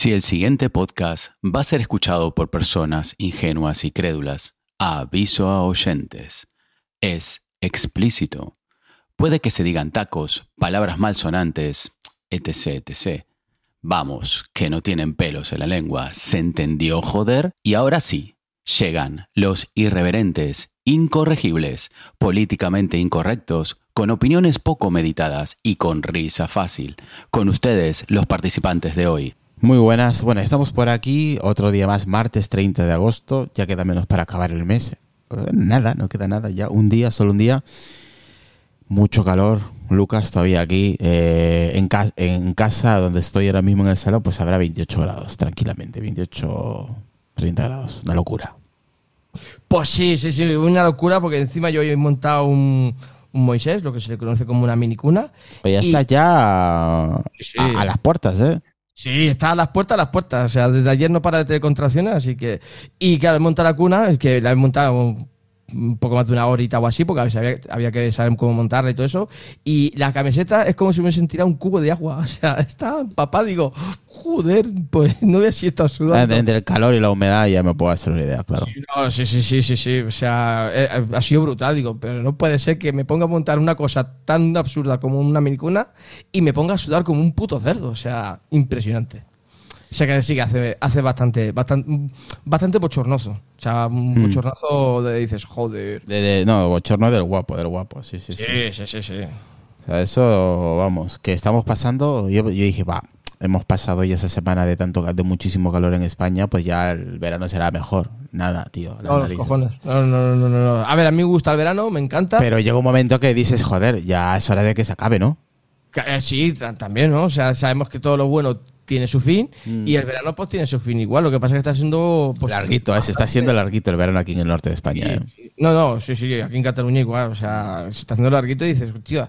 Si el siguiente podcast va a ser escuchado por personas ingenuas y crédulas, aviso a oyentes. Es explícito. Puede que se digan tacos, palabras malsonantes, etc, etc. Vamos, que no tienen pelos en la lengua. ¿Se entendió, joder? Y ahora sí, llegan los irreverentes, incorregibles, políticamente incorrectos, con opiniones poco meditadas y con risa fácil. Con ustedes, los participantes de hoy. Muy buenas. Bueno, estamos por aquí otro día más, martes 30 de agosto. Ya queda menos para acabar el mes. Eh, Nada, no queda nada. Ya un día, solo un día. Mucho calor. Lucas todavía aquí eh, en, ca- en casa donde estoy ahora mismo en el salón, pues habrá 28 grados, tranquilamente. 28, 30 grados. Una locura. Pues sí, sí, sí, una locura porque encima yo he montado un, un Moisés, lo que se le conoce como una minicuna. Oye, ya Y- está ya a, Sí. a las puertas, ¿eh? Sí, está a las puertas, a las puertas. O sea, desde ayer no para de contracciones, así que... Y claro, he montado la cuna, que la he montado un- poco más de una horita o así, porque había, había que saber cómo montarla y todo eso. Y la camiseta es como si me sentiera un cubo de agua. O sea, está papá, digo, joder, pues no veas si está sudando. Entre el calor y la humedad ya me puedo hacer una idea, claro. No, sí, sí, sí, sí, sí. O sea, eh, eh, ha sido brutal, digo, pero no puede ser que me ponga a montar una cosa tan absurda como una minicuna y me ponga a sudar como un puto cerdo. O sea, impresionante. O sea que sí que hace, hace bastante, bastante, bastante bochornoso. O sea, un Mm. bochornazo de dices, joder. De- de- no, bochorno del guapo, del guapo, sí, sí, sí. sí, sí, sí. O sea, eso, vamos, que estamos pasando, yo, yo dije, va, hemos pasado ya esa semana de tanto de muchísimo calor en España, pues ya el verano será mejor. Nada, tío. No, cojones. No, no, no, no, no. A ver, a mí me gusta el verano, me encanta. Pero llega un momento que dices, joder, ya es hora de que se acabe, ¿no? Eh, Sí, ta- también, ¿no? O sea, sabemos que todo lo bueno tiene su fin Mm. y el verano pues tiene su fin igual. Lo que pasa es que está siendo... Pues, larguito, eh, se está haciendo larguito el verano aquí en el norte de España. ¿eh? No, no, sí, sí, aquí en Cataluña igual. O sea, se está haciendo larguito y dices, tío,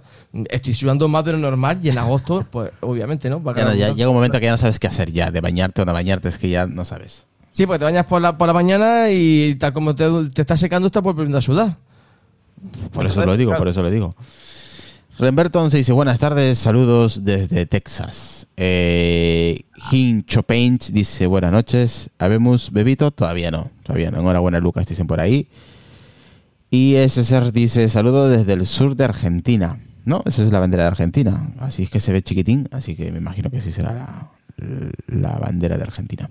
estoy sudando más de lo normal y en agosto, pues obviamente, ¿no? Va a Ya llega un momento que ya no sabes qué hacer ya, de bañarte o no bañarte, es que ya no sabes. Sí, pues te bañas por la, por la mañana y tal como te, te está secando, estás volviendo a sudar. Por eso lo digo, por eso lo digo. Remberton se dice, buenas tardes, saludos desde Texas. Eh, Hincho Paint dice, buenas noches. ¿Habemos bebito? Todavía no, todavía no. Enhorabuena, Lucas, dicen por ahí. Y SSR dice, saludos desde el sur de Argentina. No, esa es la bandera de Argentina. Así es que se ve chiquitín, así que me imagino que sí será la, la bandera de Argentina.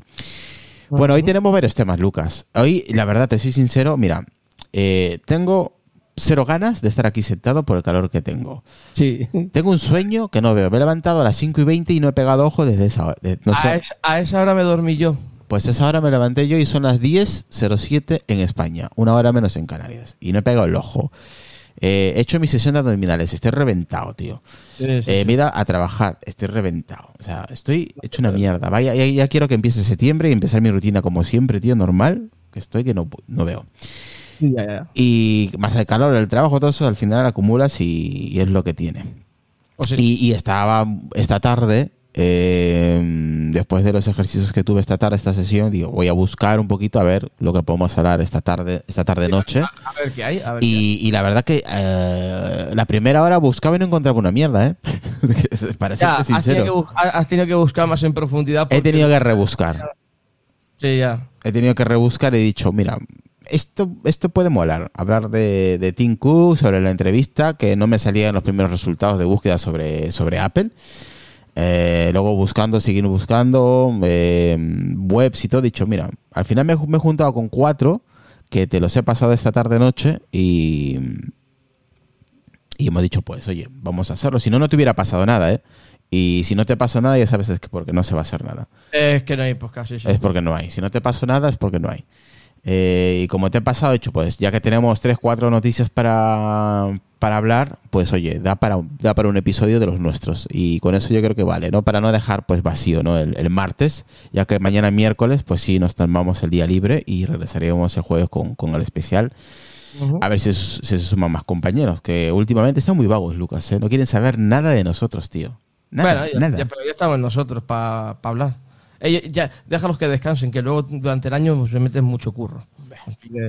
Bueno, hoy tenemos varios temas, Lucas. Hoy, la verdad, te soy sincero, mira, eh, tengo cero ganas de estar aquí sentado por el calor que tengo. Sí. Tengo un sueño que no veo. Me he levantado a las 5 y 20 y no he pegado ojo desde esa hora. De- no sé. a, es- a esa hora me dormí yo. Pues esa hora me levanté yo y son las 10.07 en España. Una hora menos en Canarias. Y no he pegado el ojo. Eh, he hecho mi sesión de abdominales. Estoy reventado, tío. Eh, me he ido a trabajar. Estoy reventado. O sea, estoy hecho una mierda. Vaya, ya, ya quiero que empiece septiembre y empezar mi rutina como siempre, tío, normal. Que estoy que no, no veo. Ya, ya. Y más el calor, el trabajo, todo eso, al final acumulas y, y es lo que tiene. O sea, Y, y estaba esta tarde, eh, después de los ejercicios que tuve esta tarde, esta sesión, digo, voy a buscar un poquito a ver lo que podemos hablar esta tarde, esta tarde noche. A ver qué hay. A ver Y, y la verdad que eh, la primera hora buscaba y no encontraba una mierda, ¿eh? Para has, tenido que sincero. has tenido que buscar más en profundidad. He tenido que rebuscar. Sí, ya. He tenido que rebuscar y he dicho, mira, esto, esto puede molar. Hablar de, de Tim Cook, sobre la entrevista, que no me salían los primeros resultados de búsqueda sobre, sobre Apple. Eh, luego buscando, seguir buscando, eh, webs y todo. He dicho, mira, al final me, me he juntado con cuatro que te los he pasado esta tarde-noche y, y hemos dicho, pues, oye, vamos a hacerlo. Si no, no te hubiera pasado nada, ¿eh? Y si no te pasa nada, ya sabes es que porque no se va a hacer nada. Es que no hay podcast, sí, sí. Es porque no hay. Si no te pasó nada, es porque no hay. Eh, y como te he pasado, hecho, pues ya que tenemos tres, cuatro noticias para, para hablar, pues oye, da para, un- da para un episodio de los nuestros. Y con eso yo creo que vale, ¿no? Para no dejar pues vacío, ¿no? El, el martes, ya que mañana miércoles, pues sí, nos tomamos el día libre y regresaremos el jueves con, con el especial. A ver si se, si se suman más compañeros, que últimamente están muy vagos, Lucas, ¿eh? No quieren saber nada de nosotros, tío. Nada, bueno, ya, nada. ya- pero ya estamos nosotros para hablar. Ellos, ya, déjalos que descansen, que luego durante el año se meten mucho curro.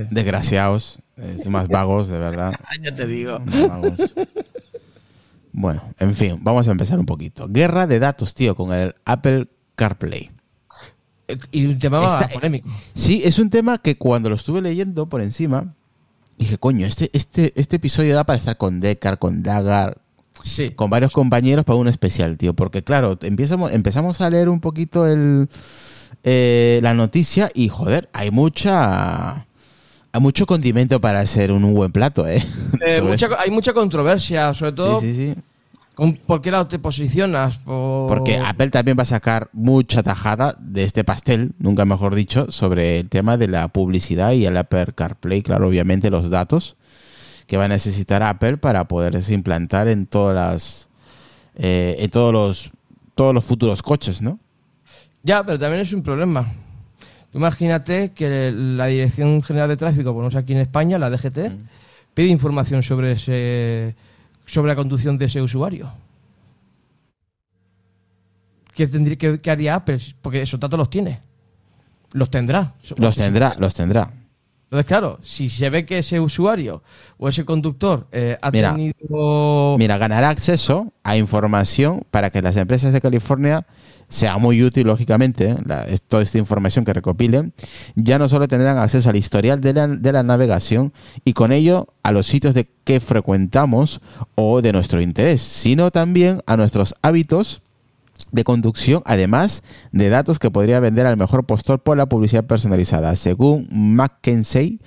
Desgraciados, es más vagos, de verdad. ya te digo. Más vagos. Bueno, en fin, vamos a empezar un poquito. Guerra de datos, tío, con el Apple CarPlay. Y un tema Está- polémico. Sí, es un tema que cuando lo estuve leyendo por encima, dije, coño, este, este, este episodio da para estar con Decar, con Dagar, Sí. con varios compañeros para un especial, tío. Porque claro, empezamos, empezamos a leer un poquito el, eh, la noticia y, joder, hay mucha... Hay mucho condimento para hacer un, buen plato, ¿eh? Eh, mucha- hay mucha controversia, sobre todo Sí, sí, por qué lado te posicionas. Por... Porque Apple también va a sacar mucha tajada de este pastel, nunca mejor dicho, sobre el tema de la publicidad y el Apple CarPlay, claro, obviamente los datos que va a necesitar Apple para poderse implantar en todas las eh, en todos los todos los futuros coches, ¿no? Ya, pero también es un problema. Tú imagínate que la Dirección General de Tráfico, por no sé aquí en España, la DGT, Mm. pide información sobre ese sobre la conducción de ese usuario. ¿Qué, tendría, qué, qué haría Apple? Porque esos datos los tiene. Los tendrá. Los tendrá, los tendrá. Entonces, claro, si se ve que ese usuario o ese conductor eh, ha Mira, tenido... Mira, ganará acceso a información para que las empresas de California sea muy útil, lógicamente, ¿eh? la- toda esta información que recopilen. Ya no solo tendrán acceso al historial de la, de la navegación y con ello a los sitios de que frecuentamos o de nuestro interés, sino también a nuestros hábitos de conducción, además de datos que podría vender al mejor postor por la publicidad personalizada. Según McKinsey,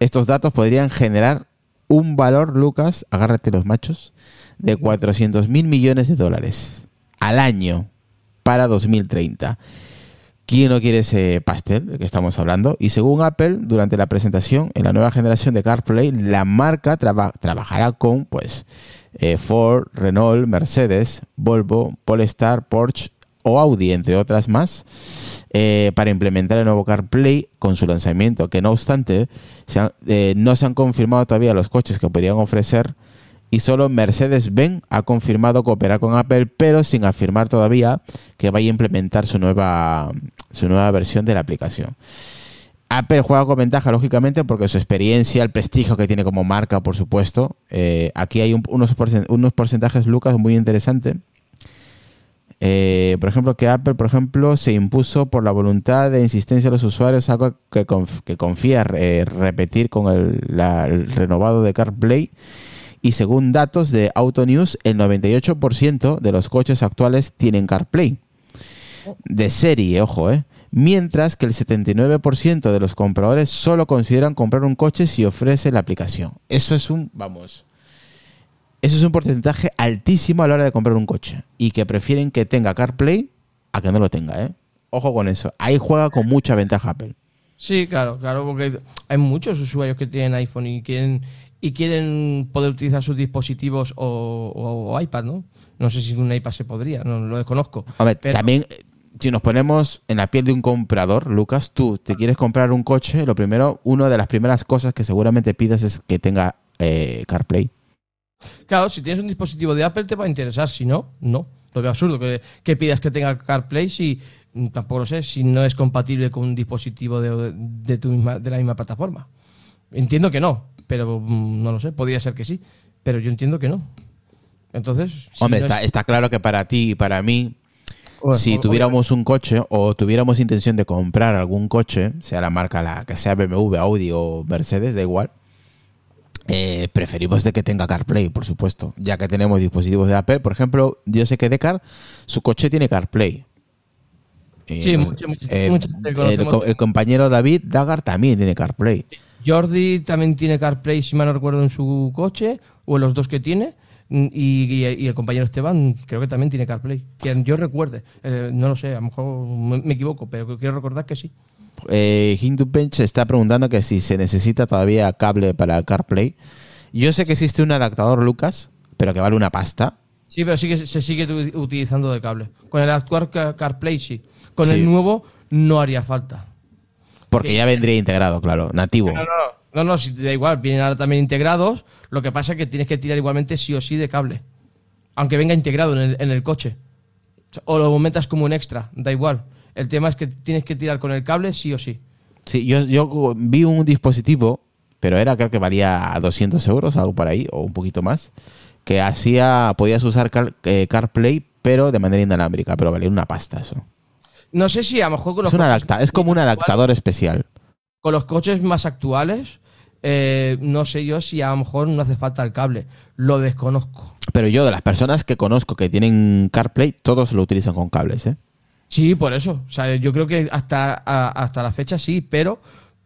estos datos podrían generar un valor, Lucas, agárrate los machos, de 400 mil millones de dólares al año para 2030. ¿Quién no quiere ese pastel del que estamos hablando? Y según Apple, durante la presentación en la nueva generación de CarPlay, la marca traba- trabajará con pues eh, Ford, Renault, Mercedes, Volvo, Polestar, Porsche o Audi, entre otras más, eh, para implementar el nuevo CarPlay con su lanzamiento, que no obstante eh, no se han confirmado todavía los coches que podrían ofrecer y solo Mercedes-Benz ha confirmado cooperar con Apple, pero sin afirmar todavía que vaya a implementar su nueva, su nueva versión de la aplicación. Apple juega con ventaja, lógicamente, porque su experiencia, el prestigio que tiene como marca, por supuesto. Eh, aquí hay un- unos, unos porcentajes, Lucas, muy interesantes. Eh, por ejemplo, que Apple, por ejemplo, se impuso por la voluntad de insistencia de los usuarios, algo que, conf- que confía eh, repetir con el, la- el renovado de CarPlay. Y según datos de Autonews, el 98% de los coches actuales tienen CarPlay. De serie, ojo, ¿eh? Mientras que el 79% de los compradores solo consideran comprar un coche si ofrece la aplicación. Eso es un, vamos, eso es un porcentaje altísimo a la hora de comprar un coche. Y que prefieren que tenga CarPlay a que no lo tenga, ¿eh? Ojo con eso. Ahí juega con mucha ventaja Apple. Sí, claro, claro, porque hay muchos usuarios que tienen iPhone y quieren y quieren poder utilizar sus dispositivos o, o- o iPad, ¿no? No sé si un iPad se podría, no lo desconozco. A ver, Pero- también, si nos ponemos en la piel de un comprador, Lucas, tú te quieres comprar un coche, lo primero, una de las primeras cosas que seguramente pidas es que tenga eh, CarPlay. Claro, si tienes un dispositivo de Apple te va a interesar, si no, no. Lo veo absurdo que, que pidas que tenga CarPlay si mm, tampoco lo sé, si no es compatible con un dispositivo de, de, tu misma, de la misma plataforma. Entiendo que no, pero mm, no lo sé, podría ser que sí, pero yo entiendo que no. Entonces, si Hombre, no está, es- está claro que para ti y para mí, Bueno, si tuviéramos un coche o tuviéramos intención de comprar algún coche, sea la marca la que sea BMW, Audi o Mercedes, da igual, eh, preferimos de que tenga CarPlay, por supuesto, ya que tenemos dispositivos de Apple. Por ejemplo, yo sé que Decar, su coche tiene CarPlay. Eh, Sí, no sé, mucha- mucha- eh, el, el compañero David Dagar también tiene CarPlay. Jordi también tiene CarPlay, si mal no recuerdo, en su coche, o en los dos que tiene. Y, y- y el compañero Esteban creo que también tiene CarPlay. Que yo recuerde. Eh, no lo sé, a lo mejor me, me equivoco, pero quiero recordar que sí. Eh, Hindu Bench está preguntando que si se necesita todavía cable para CarPlay. Yo sé que existe un adaptador, Lucas, pero que vale una pasta. Sí, pero sí que se- sigue utilizando de cable. Con el actual Car- CarPlay sí. Con Sí. el nuevo no haría falta. Porque Sí. ya vendría integrado, claro, nativo. No, no, no. No, no, si te da igual, vienen ahora también integrados. Lo que pasa es que tienes que tirar igualmente sí o sí de cable. Aunque venga integrado en el, en el coche. O lo metas como un extra, da igual. El tema es que tienes que tirar con el cable sí o sí. Sí, yo, yo vi un dispositivo, pero era creo que valía 200 euros, algo por ahí, o un poquito más, que hacía, podías usar Car- eh, CarPlay, pero de manera inalámbrica, pero valía una pasta eso. No sé si a lo mejor con los, Es, un adapta- es como un adaptador especial. con los coches más actuales, eh, no sé yo si a lo mejor no hace falta el cable. Lo desconozco. Pero yo, de las personas que conozco que tienen CarPlay, todos lo utilizan con cables, ¿eh? Sí, por eso. O sea, yo creo que hasta, a- hasta la fecha sí, pero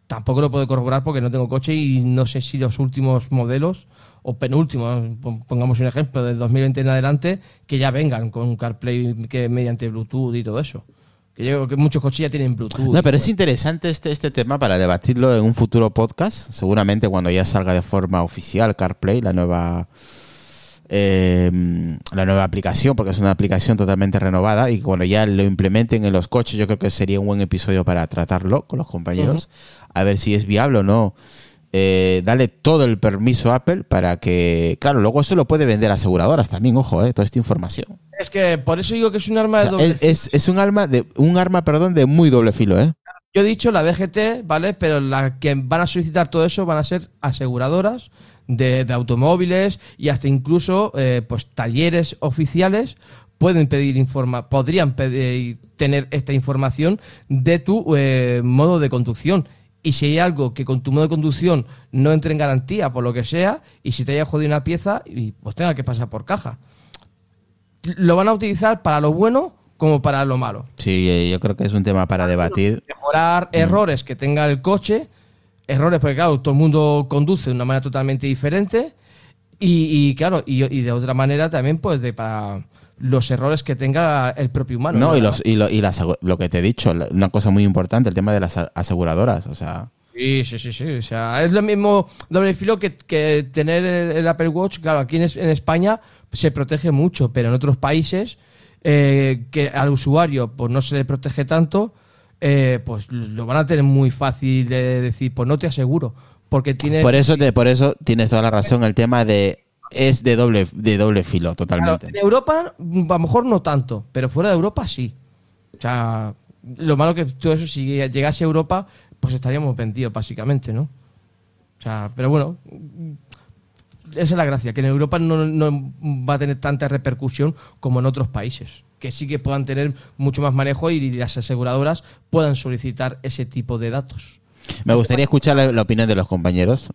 tampoco lo puedo corroborar porque no tengo coche y no sé si los últimos modelos o penúltimos, pon- pongamos un ejemplo, del 2020 en adelante, que ya vengan con CarPlay que mediante Bluetooth y todo eso. Que yo que muchos coches ya tienen Bluetooth. No, pero es interesante este, este tema para debatirlo en un futuro podcast, seguramente cuando ya salga de forma oficial CarPlay, la nueva eh, la nueva aplicación, porque es una aplicación totalmente renovada y cuando ya lo implementen en los coches, yo creo que sería un buen episodio para tratarlo con los compañeros, a ver si es viable o no. Eh, dale todo el permiso a Apple para que, claro, luego eso lo puede vender aseguradoras también, ojo, eh, toda esta información. Es que por eso digo que es un arma O de doble es, es- es un arma de un arma, perdón, de muy doble filo, ¿eh? Yo he dicho la DGT, ¿vale? Pero las que van a solicitar todo eso van a ser aseguradoras de, de automóviles y hasta incluso eh, pues talleres oficiales pueden pedir informa podrían pedir, tener esta información de tu eh, modo de conducción. Y si hay algo que con tu modo de conducción no entre en garantía por lo que sea, y si te haya jodido una pieza, y pues tenga que pasar por caja. Lo van a utilizar para lo bueno como para lo malo Sí, eh, yo creo que es un tema para debatir. mejorar errores que tenga el coche, errores porque claro, todo el mundo conduce de una manera totalmente diferente y, y, claro, y, y de otra manera también pues de para los errores que tenga el propio humano. No, y, los, y, lo, y las- lo que te he dicho, una cosa muy importante, el tema de las aseguradoras. O sea, Sí, sí, sí, sí. O sea, es lo mismo doble filo que, que tener el, Apple Watch. Claro, aquí en, en España se protege mucho, pero en otros países eh, que al usuario pues no se le protege tanto, eh, pues lo van a tener muy fácil de decir, pues no te aseguro, porque tiene... por eso te, por eso tienes toda la razón. El tema de es de doble, de doble filo, Claro, totalmente. en Europa a lo mejor no tanto, pero fuera de Europa sí. O sea, lo malo que todo eso si llegase a Europa, pues estaríamos vendidos básicamente, ¿no? O sea, pero bueno, esa es la gracia, que en Europa no, no va a tener tanta repercusión como en otros países, que sí que puedan tener mucho más manejo y las aseguradoras puedan solicitar ese tipo de datos. Me gustaría escuchar la, la opinión de los compañeros.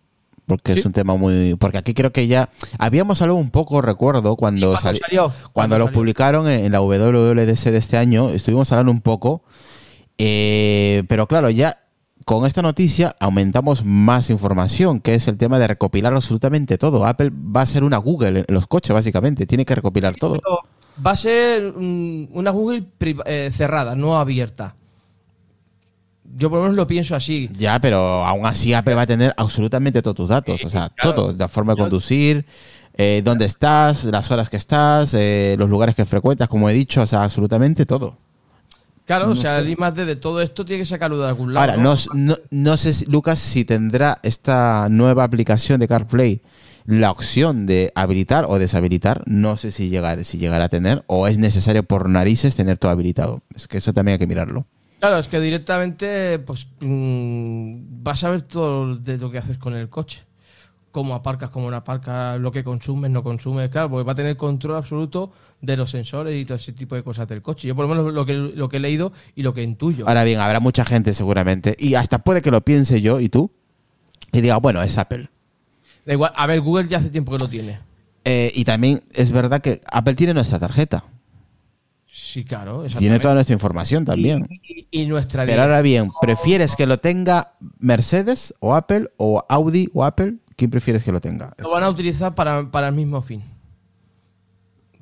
Porque es un tema muy. Porque aquí creo que ya. Habíamos hablado un poco, recuerdo, cuando, cuando sali- salió, cuando lo salió. publicaron en, la WWDC de este año. Estuvimos hablando un poco. eh, pero claro, ya con esta noticia aumentamos más información, que es el tema de recopilar absolutamente todo. Apple va a ser una Google en los coches, básicamente. Tiene que recopilar todo. Va a ser una Google eh, cerrada, no abierta. Yo por lo menos lo pienso así. Ya, pero aún así Apple va a tener absolutamente todos tus datos. O sea, claro. todo. La forma de conducir, eh, dónde estás, las horas que estás, eh, los lugares que frecuentas, como he dicho. O sea, absolutamente todo. Claro, No o sea, sé. el I más D de todo esto tiene que sacarlo de algún lado. Ahora, no, no, no sé, si- Lucas, si tendrá esta nueva aplicación de CarPlay la opción de habilitar o deshabilitar. No sé si llegar, si llegará a tener o es necesario por narices tener todo habilitado. Es que eso también hay que mirarlo. Claro, es que directamente pues mm, vas a ver todo de lo que haces con el coche. Cómo aparcas, cómo no aparcas, lo que consumes, no consumes. Claro, porque va a tener control absoluto de los sensores y todo ese tipo de cosas del coche. Yo por lo menos lo que, lo que he leído y lo que intuyo. Ahora bien, habrá mucha gente seguramente y hasta puede que lo piense yo y tú y diga, bueno, es Apple. Da igual, a ver, Google ya hace tiempo que lo tiene. Eh, y también es verdad que Apple tiene nuestra tarjeta. Sí, claro. Tiene toda nuestra información también. Y, y nuestra Pero ahora bien, ¿prefieres que lo tenga Mercedes o Apple o Audi o Apple? ¿Quién prefieres que lo tenga? Lo van a utilizar para, para el mismo fin.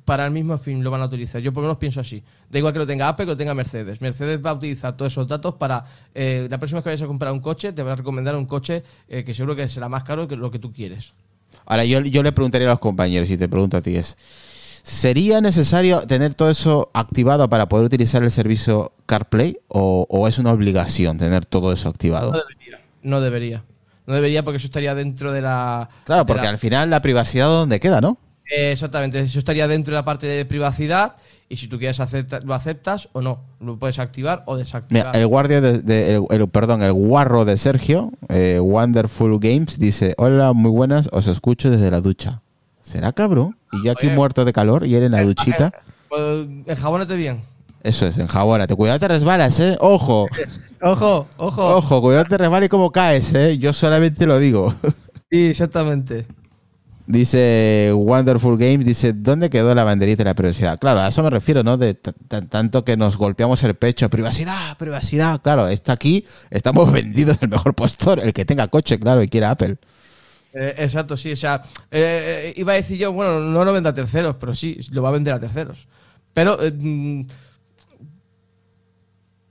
Para el mismo fin lo van a utilizar. Yo por lo menos pienso así. Da igual que lo tenga Apple que lo tenga Mercedes. Mercedes va a utilizar todos esos datos para... eh, la próxima vez que vayas a comprar un coche, te van a recomendar un coche eh, que seguro que será más caro que lo que tú quieres. Ahora, yo, yo le preguntaría a los compañeros y te pregunto a ti es, ¿sería necesario tener todo eso activado para poder utilizar el servicio CarPlay o, o es una obligación tener todo eso activado? No debería. No debería porque eso estaría dentro de la... Claro, de porque la- al final la privacidad donde queda, ¿no? Eh, exactamente, eso estaría dentro de la parte de privacidad y si tú quieres acepta- lo aceptas o no. Lo puedes activar o Mira, desactivar. el guardia de, de- el, el- perdón, el guarro de Sergio, eh, Wonderful Games, dice, hola, muy buenas, os escucho desde la ducha. ¿Será cabrón? Y yo aquí Oye. muerto de calor y él en la duchita. Pues, enjabónate bien. Eso es, enjabónate. Cuidado te resbalas, ¿eh? Ojo, Ojo, ojo. ojo, cuidado te resbalas y cómo caes, ¿eh? Yo solamente lo digo. Sí, exactamente. Dice Wonderful Games, dice, ¿dónde quedó la banderita de la privacidad? Claro, a eso me refiero, ¿no? De tanto que nos golpeamos el pecho, privacidad, privacidad. Claro, está aquí, estamos vendidos del mejor postor, el que tenga coche, claro, y quiera Apple. Eh, exacto, sí. O sea, eh, eh, iba a decir yo, bueno, no lo venda a terceros, pero sí, lo va a vender a terceros. Pero eh, mm,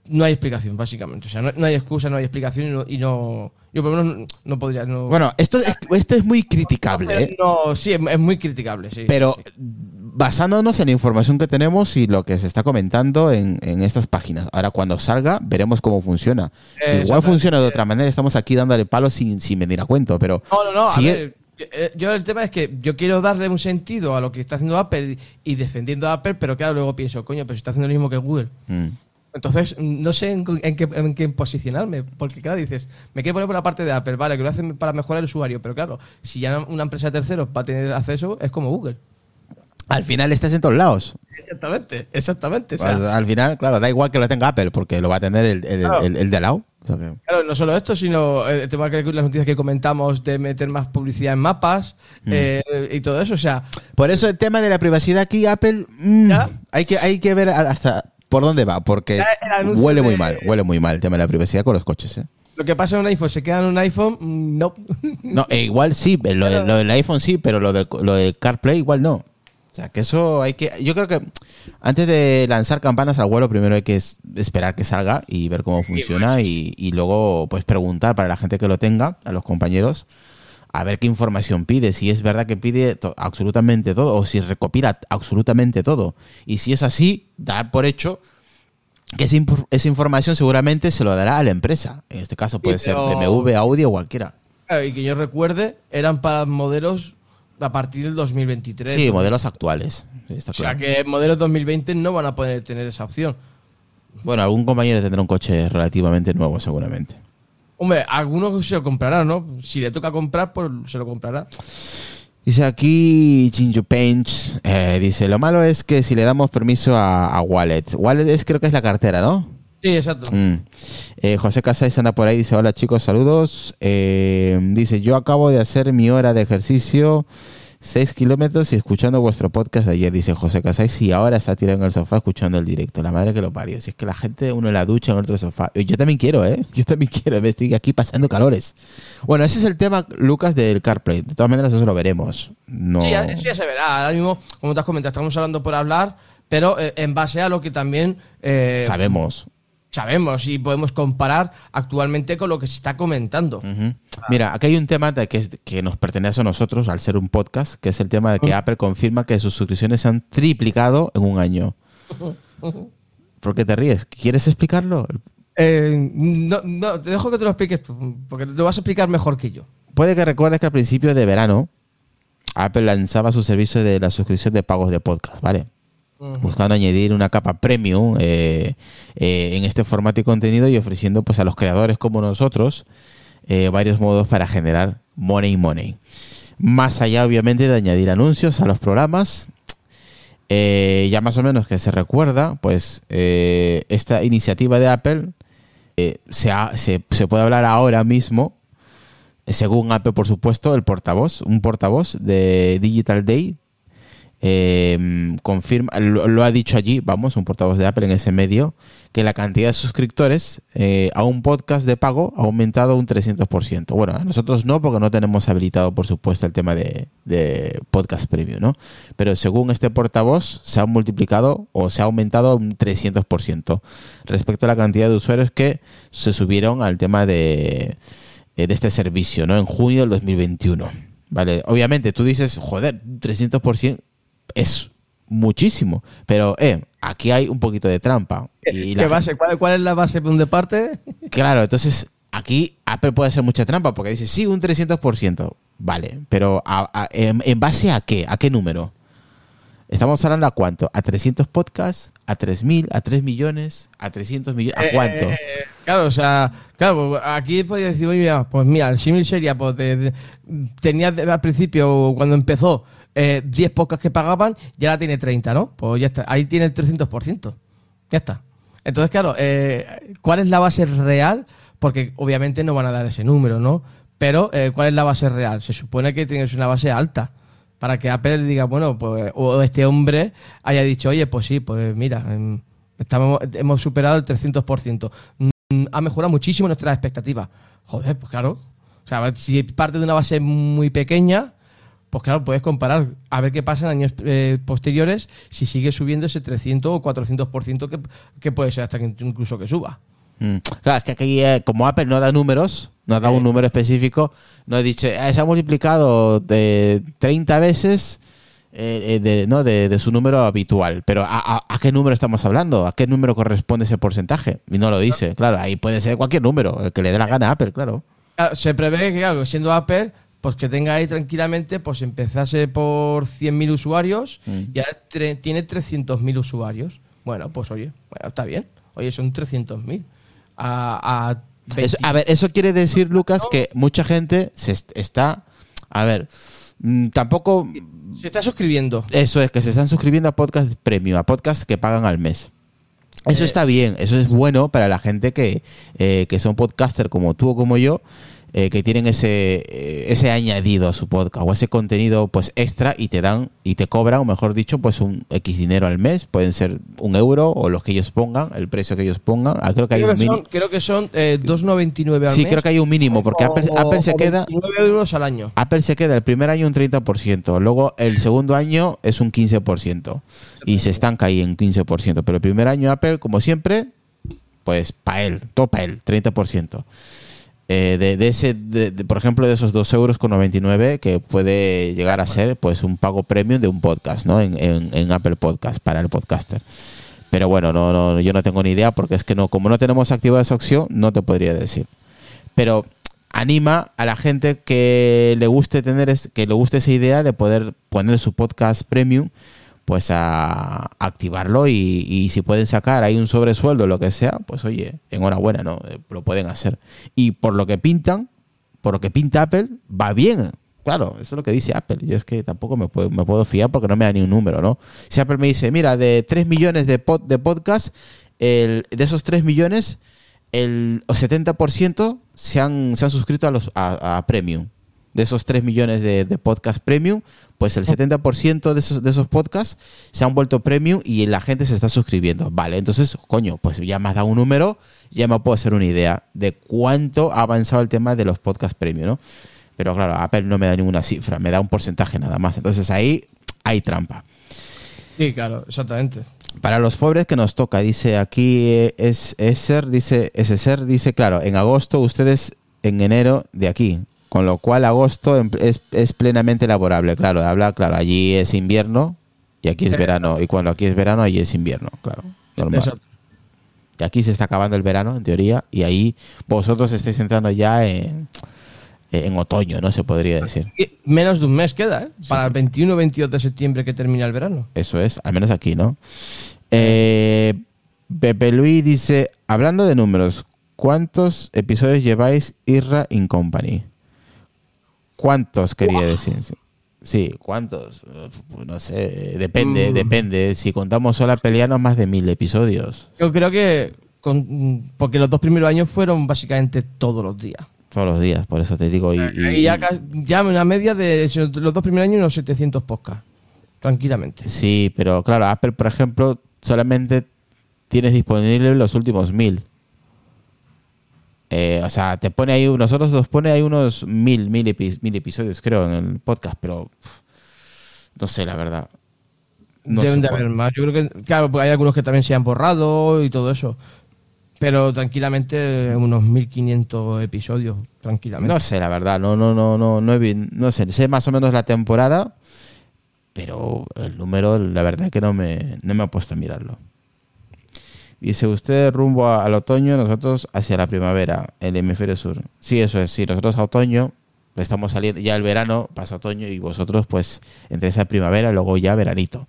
no hay explicación, básicamente. O sea, no, no hay excusa, no hay explicación y no, y no- yo por lo menos no, podría. No, Bueno, esto es, esto es muy criticable, ¿eh? no, sí, es, es muy criticable, sí. Pero sí. basándonos en la información que tenemos y lo que se está comentando en, en estas páginas. Ahora, cuando salga, veremos cómo funciona. Eh, Igual funciona de otra manera, estamos aquí dándole palo sin, sin venir a cuento, pero... No, no, no. a si ver, eh, yo el tema es que yo quiero darle un sentido a lo que está haciendo Apple y defendiendo a Apple, pero claro, luego pienso, coño, pero si está haciendo lo mismo que Google. Mm. Entonces, no sé en, en qué, en qué posicionarme, porque claro, dices, me quiero poner por la parte de Apple, vale, que lo hacen para mejorar el usuario, pero claro, si ya una empresa de terceros va a tener acceso, es como Google. Al final estás en todos lados. Exactamente, exactamente. o sea, Pues, al final, claro, da igual que lo tenga Apple, porque lo va a tener el, el, Claro. el- el de lado. O sea que- Claro, no solo esto, sino el tema que las noticias que comentamos de meter más publicidad en mapas eh, y todo eso. O sea, Por eso el tema de la privacidad aquí, Apple, mm, hay, que, hay que ver hasta por dónde va, porque huele muy mal, huele muy mal el tema de la privacidad con los coches. ¿eh? lo que pasa en un iPhone, se queda en un iPhone, mm, no. No, e igual sí, lo, de- lo del iPhone sí, pero lo del, lo del CarPlay igual no. O sea, que eso hay que... Yo creo que antes de lanzar campanas al vuelo, primero hay que es- esperar que salga y ver cómo funciona y, y luego pues preguntar para la gente que lo tenga, a los compañeros, a ver qué información pide, si es verdad que pide to- absolutamente todo o si recopila absolutamente todo. Y si es así, dar por hecho que esa, esa información seguramente se lo dará a la empresa. En este caso puede ser BMW, Audi o cualquiera. Y que yo recuerde, eran para modelos a partir del 2023. Sí, ¿no? modelos actuales. Sí, está O sea que modelos 2020 no van a poder tener esa opción. Bueno, algún compañero tendrá un coche relativamente nuevo, seguramente. Hombre, algunos se lo comprarán, ¿no? Si le toca comprar, pues se lo comprará. Dice aquí Jinju Painch, eh, dice, lo malo es que si le damos permiso a, a Wallet, Wallet es creo que es la cartera, ¿no? Sí, exacto. Mm. Eh, José Casais anda por ahí, dice, hola chicos, saludos. Eh, dice, yo acabo de hacer mi hora de ejercicio, 6 kilómetros y escuchando vuestro podcast de ayer, dice José Casais, y ahora está tirado en el sofá escuchando el directo. La madre que lo parió. Si es que la gente, uno en la ducha, en otro sofá. Yo también quiero, ¿eh? Yo también quiero, me estoy aquí pasando calores. Bueno, ese es el tema, Lucas, del CarPlay. De todas maneras, eso lo veremos. No... Sí, ya, eso ya se verá. Ahora mismo, como te has comentado, estamos hablando por hablar, pero eh, en base a lo que también eh, Sabemos. Sabemos y podemos comparar actualmente con lo que se está comentando. Mira, aquí hay un tema de que, nos pertenece a nosotros al ser un podcast, que es el tema de que Apple confirma que sus suscripciones se han triplicado en un año. ¿Por qué te ríes? ¿Quieres explicarlo? Eh, no, no, te dejo que te lo expliques porque te lo vas a explicar mejor que yo. Puede que recuerdes que al principio de verano Apple lanzaba su servicio de la suscripción de pagos de podcast, ¿vale? Buscando añadir una capa premium eh, eh, en este formato y contenido y ofreciendo pues a los creadores como nosotros eh, varios modos para generar money money. Más allá, obviamente, de añadir anuncios a los programas. ya más o menos que se recuerda, pues esta iniciativa de Apple se, se puede hablar ahora mismo según Apple, por supuesto, el portavoz, un portavoz de Digital Day, eh, confirma, lo, ha dicho allí, vamos, un portavoz de Apple en ese medio, que la cantidad de suscriptores eh, a un podcast de pago ha aumentado un 300%. Bueno, nosotros no, porque no tenemos habilitado, por supuesto, el tema de, de podcast premium, ¿no? Pero según este portavoz, se ha multiplicado o se ha aumentado un 300% respecto a la cantidad de usuarios que se subieron al tema de eh, de este servicio, ¿no? En junio del 2021. Vale, obviamente tú dices, joder, 300% es muchísimo, pero eh, aquí hay un poquito de trampa. Y ¿Qué base? ¿Cuál, es la base de parte? Claro, entonces aquí Apple puede hacer mucha trampa porque dice, sí, un 300%. Vale, pero en, base a qué? ¿A qué número? Estamos hablando a cuánto? ¿A 300 podcasts? ¿A 3.000? ¿A 3 millones? ¿A 300 millones? ¿A cuánto? Eh, claro, o sea, claro, aquí podría decir, oye, pues mira, el símil sería, pues tenía al principio, cuando empezó, 10 eh, podcasts que pagaban, ya ahora tiene 30, ¿no? Pues ya está, ahí tiene el 300%. Ya está. Entonces, claro, eh, ¿cuál es la base real? Porque obviamente no van a dar ese número, ¿no? Pero, ¿cuál es la base real? Se supone que tienes una base alta para que Apple diga, bueno, pues, o este hombre haya dicho, oye, pues sí, pues mira, em, estamos, hemos superado el 300%. Mm, ha mejorado muchísimo nuestras expectativas. Joder, pues claro. O sea, si parte de una base muy pequeña, pues claro, puedes comparar a ver qué pasa en años eh, posteriores si sigue subiendo ese 300 o 400% que, que puede ser hasta que incluso que suba. Mm. Claro, es que aquí, eh, como Apple no da números, no ha dado un número específico, no ha dicho, eh, se ha multiplicado de 30 veces de, ¿no? De, su número habitual. Pero ¿a, qué número estamos hablando? ¿A qué número corresponde ese porcentaje? Y no lo dice. Claro, ahí puede ser cualquier número, el que le dé la gana a Apple, claro. se prevé que, siendo Apple, pues que tenga ahí tranquilamente, pues empezase por 100.000 usuarios mm. y ahora tiene 300.000 usuarios. Bueno, pues oye, bueno, está bien. Oye, son 300.000 a, a ver, eso quiere decir, Lucas, que mucha gente se está. A ver, mm, tampoco. Se está suscribiendo. Eso es, que se están suscribiendo a podcast premium, a podcasts que pagan al mes. Eso eh. está bien, eso es bueno para la gente que, eh, que son podcaster como tú o como yo, eh, que tienen ese, eh, ese añadido a su podcast o ese contenido pues extra y te dan y te cobran, o mejor dicho, pues un X dinero al mes, pueden ser un euro o los que ellos pongan, el precio que ellos pongan. Ah, creo que hay un mínimo. Creo que son eh, 2,99 al sí, creo que hay un mínimo, porque Apple, se queda... euros al año. Apple se queda el primer año un 30%, luego el segundo año es un 15% y se estanca ahí en 15%, pero el primer año Apple, como siempre, pues para él, topa él, 30%. Eh, de, ese, por ejemplo, de esos 2 euros con 99 que puede llegar a ser pues un pago premium de un podcast, ¿no? En, Apple Podcast para el podcaster. Pero bueno, no, no, yo no tengo ni idea porque es que no, como no tenemos activada esa opción, no te podría decir. Pero anima a la gente que le guste tener, que le guste esa idea de poder poner su podcast premium pues a, activarlo y, si pueden sacar ahí un sobresueldo lo que sea, pues oye, enhorabuena, ¿no? Eh, lo pueden hacer. Y por lo que pintan, por lo que pinta Apple, va bien. Claro, eso es lo que dice Apple. Yo es que tampoco me puedo, me puedo fiar porque no me da ni un número, ¿no? Si Apple me dice, mira, de 3 millones de, pod, de podcast, el, de esos 3 millones, el 70% se han, se han suscrito a, los, a Premium de esos 3 millones de, de podcast premium, pues el 70% de esos, de esos podcasts se han vuelto premium y la gente se está suscribiendo. Vale, entonces, coño, pues ya me has dado un número, ya me puedo hacer una idea de cuánto ha avanzado el tema de los podcasts premium, ¿no? Pero claro, Apple no me da ninguna cifra, me da un porcentaje nada más. Entonces ahí hay trampa. Sí, claro, exactamente. Para los pobres que nos toca, dice aquí eh, es, es ser, dice, es ser, dice, claro, en agosto, ustedes en enero de aquí. Con lo cual agosto em, es, plenamente laborable, claro, habla, claro, allí es invierno y aquí es verano, y cuando aquí es verano, allí es invierno, claro, normal. Y aquí se está acabando el verano, en teoría, y ahí vosotros estáis entrando ya en, en otoño, ¿no? Se podría decir. Menos de un mes queda, ¿eh? Para el 21 o 22 de septiembre que termina el verano. Eso es, al menos aquí, ¿no? Eh, Pepe Luis dice, hablando de números, ¿cuántos episodios lleváis Irra in Company? ¿Cuántos quería decir? Sí, ¿cuántos? Pues no sé, depende, Mm. depende. Si contamos solo a pelearnos, más de mil episodios. Yo creo que. con- porque los dos primeros años fueron básicamente todos los días. Todos los días, por eso te digo. Y, y- Y ya, ya una media de los dos primeros años unos 700 podcasts. Tranquilamente. Sí, pero claro, Apple, por ejemplo, solamente tienes disponible los últimos mil. Eh, o sea, te pone ahí, nosotros nos pone ahí unos mil, mil, epi- mil episodios, creo, en el podcast, pero no sé, la verdad. No Deben de haber más. Yo creo que, claro, hay algunos que también se han borrado y todo eso. Pero tranquilamente unos 1500 episodios, tranquilamente. No sé, la verdad, no, no, no, no, no, no sé, sé más o menos la temporada, pero el número, la verdad es que no me, no me he puesto a mirarlo. Dice usted rumbo a- al otoño, nosotros hacia la primavera, el hemisferio sur. Sí, eso es, sí, nosotros a otoño, estamos saliendo, ya el verano pasa otoño y vosotros pues entre esa primavera, luego ya veranito.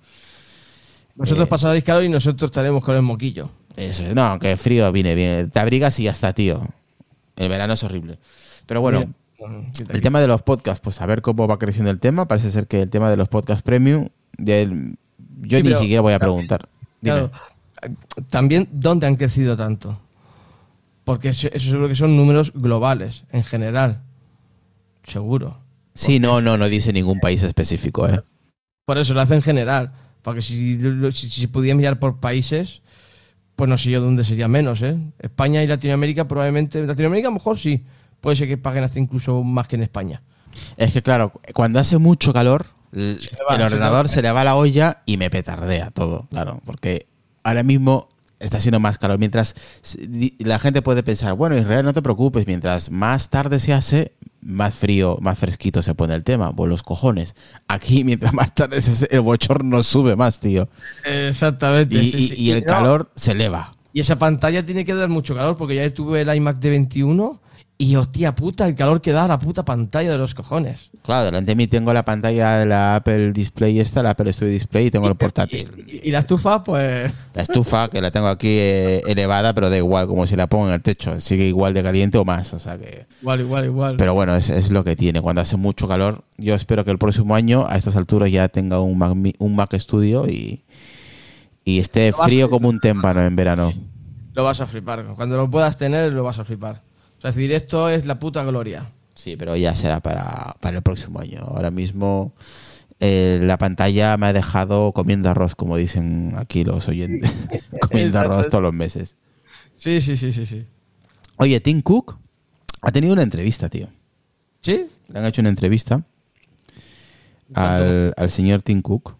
Vosotros eh, pasaréis calor y nosotros estaremos con el moquillo. Eso, es, no, aunque frío viene bien, te abrigas y ya está, tío. El verano es horrible. Pero bueno, Mira, bueno, quita El tema de los podcasts, pues a ver cómo va creciendo el tema. Parece ser que el tema de los podcasts premium, del- yo Sí, ni siquiera voy a preguntar. Dime. Claro, también, ¿dónde han crecido tanto? Porque eso, seguro que son números globales, en general. Seguro. Sí, no, no, no dice ningún país específico, ¿eh? Por eso lo hace en general. Porque si, si, si pudiera mirar por países, pues no sé yo dónde sería menos, ¿eh? España y Latinoamérica probablemente... Latinoamérica a lo mejor sí. Puede ser que paguen hasta incluso más que en España. Es que claro, cuando hace mucho calor, el, va, el se ordenador va. se le va la olla y me petardea todo, claro, porque ahora mismo está haciendo más calor. Mientras la gente puede pensar, bueno, Israel, no te preocupes, mientras más tarde se hace, más frío, más fresquito se pone el tema. Pues los cojones. Aquí, mientras más tarde se hace, el bochorno sube más, tío. Exactamente. Y, sí, y- sí. y el No, calor se eleva. Y esa pantalla tiene que dar mucho calor, porque ya tuve el iMac de 21 y hostia puta, el calor que da la puta pantalla de los cojones. Claro, delante de mí tengo la pantalla de la Apple Display esta, la Apple Studio Display, y tengo el portátil. Y, y la estufa, pues. La estufa, que la tengo aquí eh, elevada, pero da igual, como si la pongo en el techo. Sigue igual de caliente o más, o sea que... Igual, igual, igual. Pero bueno, es, es lo que tiene. Cuando hace mucho calor, yo espero que el próximo año, a estas alturas, ya tenga un Mac, un Mac Studio y, y esté frío como un témpano en verano. Lo vas a flipar. Cuando lo puedas tener, lo vas a flipar. O sea, es decir, esto es la puta gloria. Sí, pero ya será para, para el próximo año. Ahora mismo eh, la pantalla me ha dejado comiendo arroz, como dicen aquí los oyentes. comiendo arroz todos los meses. Sí, sí, sí, sí, sí. Oye, Tim Cook ha tenido una entrevista, tío. ¿Sí? Le han hecho una entrevista al, al señor Tim Cook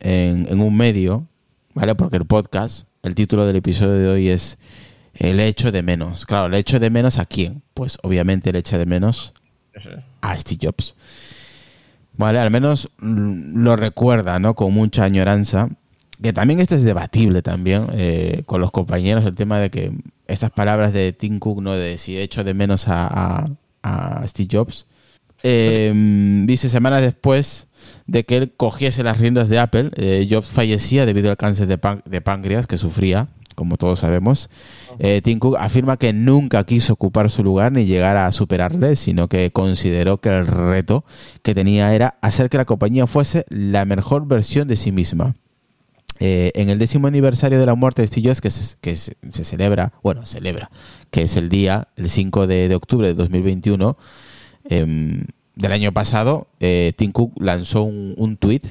en, en un medio, ¿vale? Porque el podcast, el título del episodio de hoy es El hecho de menos. Claro, el hecho de menos a quién? Pues obviamente el hecho de menos a Steve Jobs. Vale, al menos lo recuerda, ¿no? Con mucha añoranza. Que también esto es debatible también eh, con los compañeros, el tema de que estas palabras de Tim Cook, ¿no? De si echo de menos a, a- a Steve Jobs. Eh, dice semanas después de que él cogiese las riendas de Apple, eh, Jobs fallecía debido al cáncer de, pan- de páncreas que sufría, como todos sabemos. Eh, Tim Cook afirma que nunca quiso ocupar su lugar ni llegar a superarle, sino que consideró que el reto que tenía era hacer que la compañía fuese la mejor versión de sí misma. Eh, en el décimo aniversario de la muerte de Steve Jobs, que, se, que se, se celebra, bueno, celebra, que es el día, el 5 de, de octubre de 2021, em, del año pasado, eh, Tim Cook lanzó un, un tweet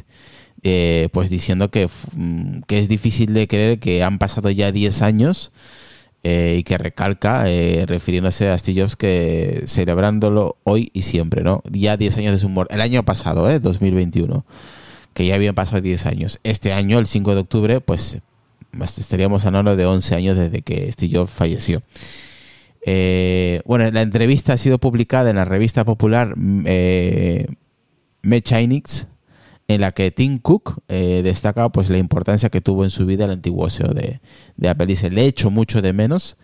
eh, pues diciendo que, mm, que es difícil de creer que han pasado ya 10 años eh, y que recalca, eh, refiriéndose a Steve Jobs, que celebrándolo hoy y siempre, ¿no? Ya 10 años de su muerte. El año pasado, ¿eh? 2021 que ya habían pasado 10 años. Este año, el 5 de octubre, pues estaríamos hablando de 11 años desde que Steve Jobs falleció. Bueno, la entrevista ha sido publicada en la revista popular mm, eh, en la que Tim Cook eh, destaca pues la importancia que tuvo en su vida el antiguo CEO de, de Apple. Dice, le echo mucho de menos.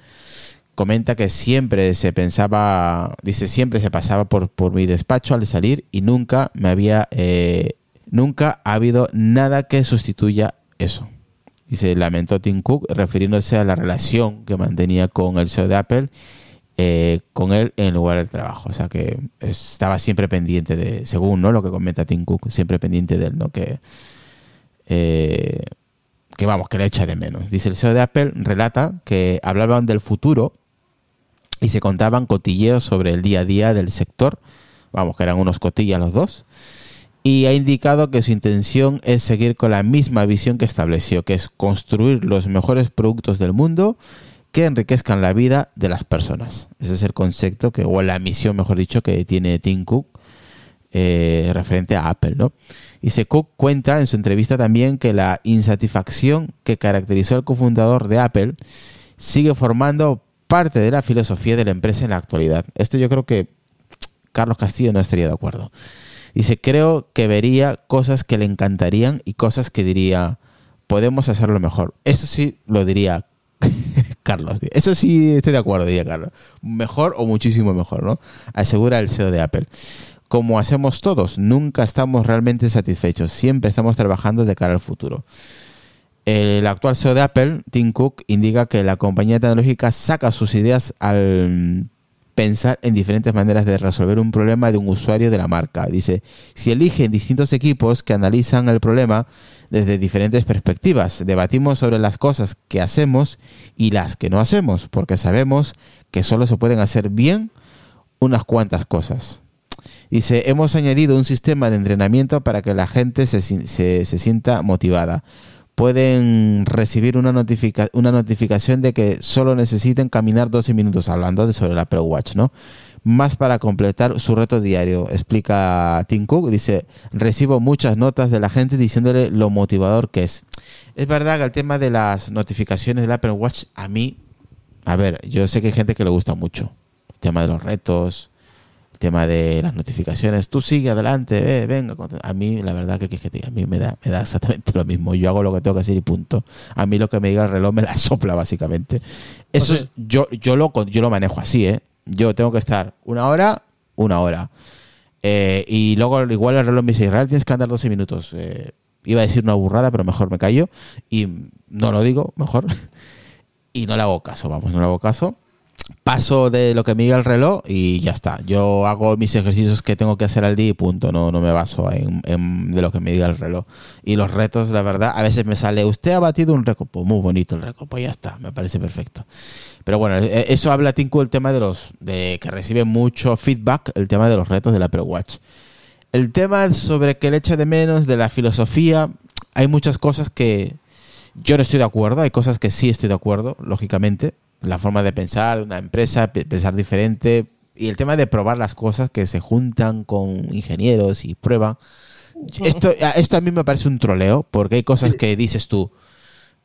Comenta que siempre se pensaba, dice, siempre se pasaba por, por mi despacho al salir y nunca me había, eh, nunca ha habido nada que sustituya eso. Dice, lamentó Tim Cook refiriéndose a la relación que mantenía con el CEO de Apple eh, con él en lugar del trabajo. O sea que estaba siempre pendiente de, según ¿no? lo que comenta Tim Cook, siempre pendiente de él, ¿no? Que, eh, que vamos, que le echa de menos. Dice el CEO de Apple, relata que hablaban del futuro y se contaban cotilleos sobre el día a día del sector. Vamos, que eran unos cotillas los dos. Y ha indicado que su intención es seguir con la misma visión que estableció, que es construir los mejores productos del mundo que enriquezcan la vida de las personas. Ese es el concepto que, o la misión, mejor dicho, que tiene Tim Cook eh, referente a Apple, ¿no? Y se Cook cuenta en su entrevista también que la insatisfacción que caracterizó al cofundador de Apple sigue formando parte de la filosofía de la empresa en la actualidad. Esto yo creo que Carlos Castillo no estaría de acuerdo. Dice, creo que vería cosas que le encantarían y cosas que diría, podemos hacerlo mejor. Eso sí lo diría Carlos. Eso sí estoy de acuerdo, diría Carlos. Mejor o muchísimo mejor, ¿no? Asegura el CEO de Apple. Como hacemos todos, nunca estamos realmente satisfechos. Siempre estamos trabajando de cara al futuro. El actual CEO de Apple, Tim Cook, indica que la compañía tecnológica saca sus ideas al pensar en diferentes maneras de resolver un problema de un usuario de la marca. Dice, si eligen distintos equipos que analizan el problema desde diferentes perspectivas, debatimos sobre las cosas que hacemos y las que no hacemos, porque sabemos que solo se pueden hacer bien unas cuantas cosas. Dice, hemos añadido un sistema de entrenamiento para que la gente se, se, se sienta motivada pueden recibir una, una notificación de que solo necesiten caminar 12 minutos hablando de sobre la Apple Watch, ¿no? Más para completar su reto diario, explica Tim Cook. Dice, recibo muchas notas de la gente diciéndole lo motivador que es. Es verdad que el tema de las notificaciones del Apple Watch, a mí, a ver, yo sé que hay gente que le gusta mucho. El tema de los retos, tema de las notificaciones, tú sigue adelante, eh, venga. A mí, la verdad que, que, a mí me da, me da exactamente lo mismo. Yo hago lo que tengo que hacer y punto. A mí lo que me diga el reloj me la sopla, básicamente. Eso es, yo, yo, lo, yo lo manejo así, ¿eh? Yo tengo que estar una hora, una hora. Eh, y luego igual el reloj me dice, Israel, tienes que andar 12 minutos. Eh, iba a decir una burrada, pero mejor me callo. Y no lo digo, mejor. y no le hago caso, vamos, no le hago caso paso de lo que me diga el reloj y ya está. Yo hago mis ejercicios que tengo que hacer al día y punto. No, no me baso en, de lo que me diga el reloj. Y los retos, la verdad, a veces me sale, usted ha batido un récord. Pues muy bonito el récord, pues ya está, me parece perfecto. Pero bueno, e, eso habla Tinku el tema de los, de que recibe mucho feedback, el tema de los retos del Apple Watch. El tema sobre que le echa de menos, de la filosofía, hay muchas cosas que yo no estoy de acuerdo, hay cosas que sí estoy de acuerdo, lógicamente la forma de pensar de una empresa, pensar diferente y el tema de probar las cosas que se juntan con ingenieros y prueban. Esto, esto a mí me parece un troleo porque hay cosas que dices tú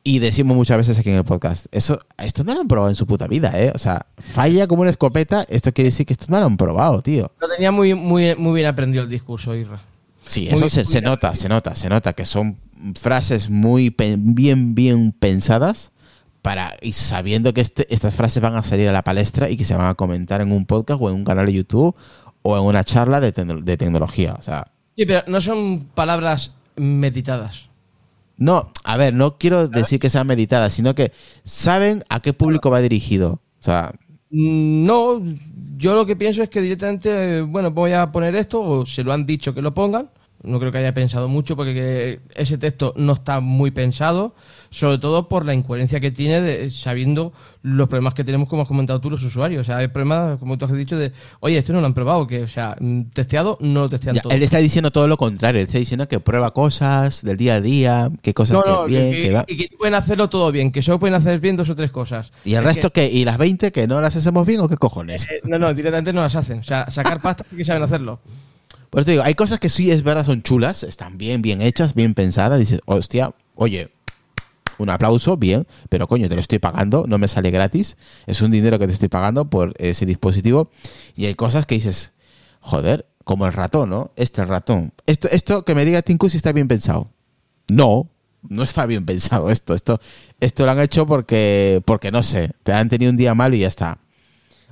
y decimos muchas veces aquí en el podcast, eso, esto no lo han probado en su puta vida, ¿eh? O sea, falla como una escopeta, esto quiere decir que esto no lo han probado, tío. Lo tenía muy, muy, muy bien aprendido el discurso, Irra. Sí, eso se, se nota, se nota, se nota que son frases muy bien, bien pensadas y sabiendo que este, estas frases van a salir a la palestra y que se van a comentar en un podcast o en un canal de YouTube o en una charla de, tecnología. O sea, sí, pero no son palabras meditadas. No, a ver, no quiero decir que sean meditadas, sino que saben a qué público va dirigido. O sea, mm, no, yo lo que pienso es que directamente, bueno, voy a poner esto, o se lo han dicho que lo pongan, no creo que haya pensado mucho porque ese texto no está muy pensado, sobre todo por la incoherencia que tiene de, sabiendo los problemas que tenemos, como has comentado tú, los usuarios. O sea, hay problemas, como tú has dicho, de, oye, esto no lo han probado, que, o sea, mm, testeado, no lo testean todo. Él está diciendo todo lo contrario, él está diciendo que prueba cosas del día a día, que cosas que bien, que, va... Y que pueden hacerlo todo bien, que solo pueden hacer bien dos o tres cosas. ¿Y el resto que, ¿Y las 20 que no las hacemos bien o qué cojones? Eh, no, no, directamente no las hacen. O sea, sacar pasta que saben hacerlo. Pues te digo, hay cosas que sí es verdad, son chulas, están bien, bien hechas, bien pensadas. Dices, hostia, oye, un aplauso, bien, pero coño, te lo estoy pagando, no me sale gratis, es un dinero que te estoy pagando por ese dispositivo. Y hay cosas que dices, joder, como el ratón, ¿no? Este ratón. Esto, esto que me diga Tinku si está bien pensado. No, no está bien pensado esto. Esto, esto lo han hecho porque, porque no sé, te han tenido un día mal y ya está.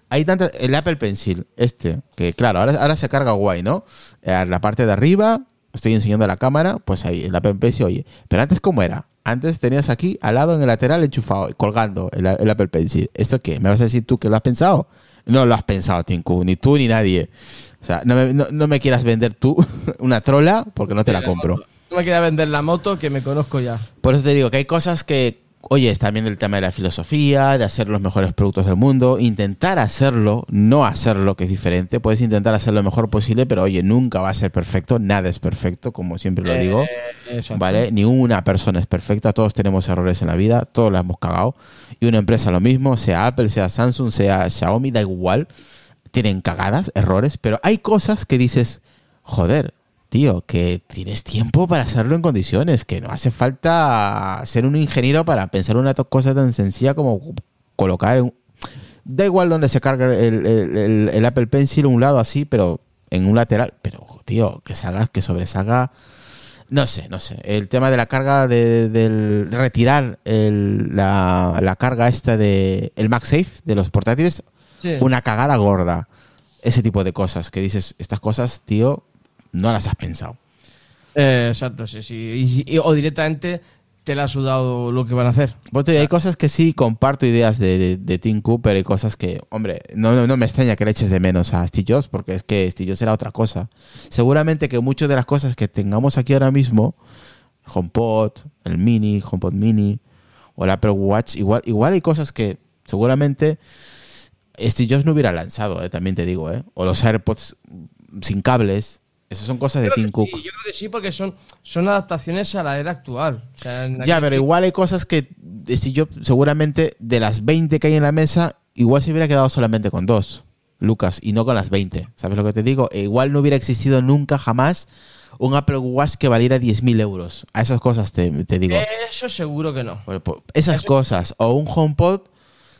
Hay tantas, el Apple Pencil, este, que claro, ahora, ahora se carga guay, ¿no? En la parte de arriba, estoy enseñando a la cámara, pues ahí, el Apple Pencil, oye, pero antes cómo era? Antes tenías aquí al lado en el lateral enchufado, colgando el, el Apple Pencil. ¿Esto qué? ¿Me vas a decir tú que lo has pensado? No lo has pensado, Tinku, ni tú ni nadie. O sea, no me, no, me quieras vender tú una trola porque no te la compro. No me quieras vender la moto que me conozco ya. Por eso te digo que hay cosas que, oye, es también el tema de la filosofía, de hacer los mejores productos del mundo, intentar hacerlo, no hacerlo, que es diferente. Puedes intentar hacer lo mejor posible, pero oye, nunca va a ser perfecto, nada es perfecto, como siempre lo digo. Eh, ¿Vale? Ni una persona es perfecta, todos tenemos errores en la vida, todos la hemos cagado. Y una empresa lo mismo, sea Apple, sea Samsung, sea Xiaomi, da igual. Tienen cagadas, errores, pero hay cosas que dices, joder, tío, que tienes tiempo para hacerlo en condiciones, que no hace falta ser un ingeniero para pensar una cosa tan sencilla como colocar... Un, da igual donde se cargue el, el, el, Apple Pencil, un lado así, pero en un lateral. Pero, tío, que salga, que sobresalga... No sé, no sé. El tema de la carga, de, del retirar la, la, carga esta de el MagSafe de los portátiles, sí. una cagada gorda. Ese tipo de cosas que dices, estas cosas, tío, no las has pensado. Eh, exacto, sí, sí. Y, y, o directamente te la has sudado lo que van a hacer. Pues te, hay cosas que sí comparto ideas de, de, de Tim Cooper, hay cosas que, hombre, no, no, no, me extraña que le eches de menos a Steve Jobs, porque es que Steve Jobs era otra cosa. Seguramente que muchas de las cosas que tengamos aquí ahora mismo, HomePod, el Mini, HomePod Mini, o el Apple Watch, igual, igual hay cosas que seguramente Steve Jobs no hubiera lanzado, eh, también te digo, eh, o los AirPods sin cables. Esas son cosas de Tim Cook. Sí, yo creo que sí, porque son, son adaptaciones a la era actual. O sea, ya, pero igual hay cosas que si yo seguramente de las 20 que hay en la mesa, igual se hubiera quedado solamente con dos, Lucas, y no con las 20. ¿Sabes lo que te digo? E igual no hubiera existido nunca jamás un Apple Watch que valiera 10.000 euros. A esas cosas te, te, digo. Eso seguro que no. Esas Eso... cosas. O un HomePod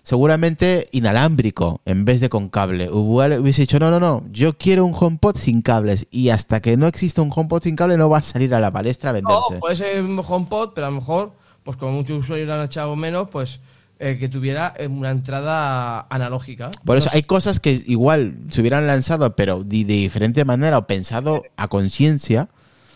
seguramente inalámbrico en vez de con cable. Hubiese dicho, no, no, no, yo quiero un HomePod sin cables y hasta que no exista un HomePod sin cable no va a salir a la palestra a venderse. No, puede ser un HomePod, pero a lo mejor, pues como muchos usuarios lo han echado menos, pues eh, que tuviera una entrada analógica. Por eso hay cosas que igual se hubieran lanzado, pero de, de diferente manera o pensado a conciencia.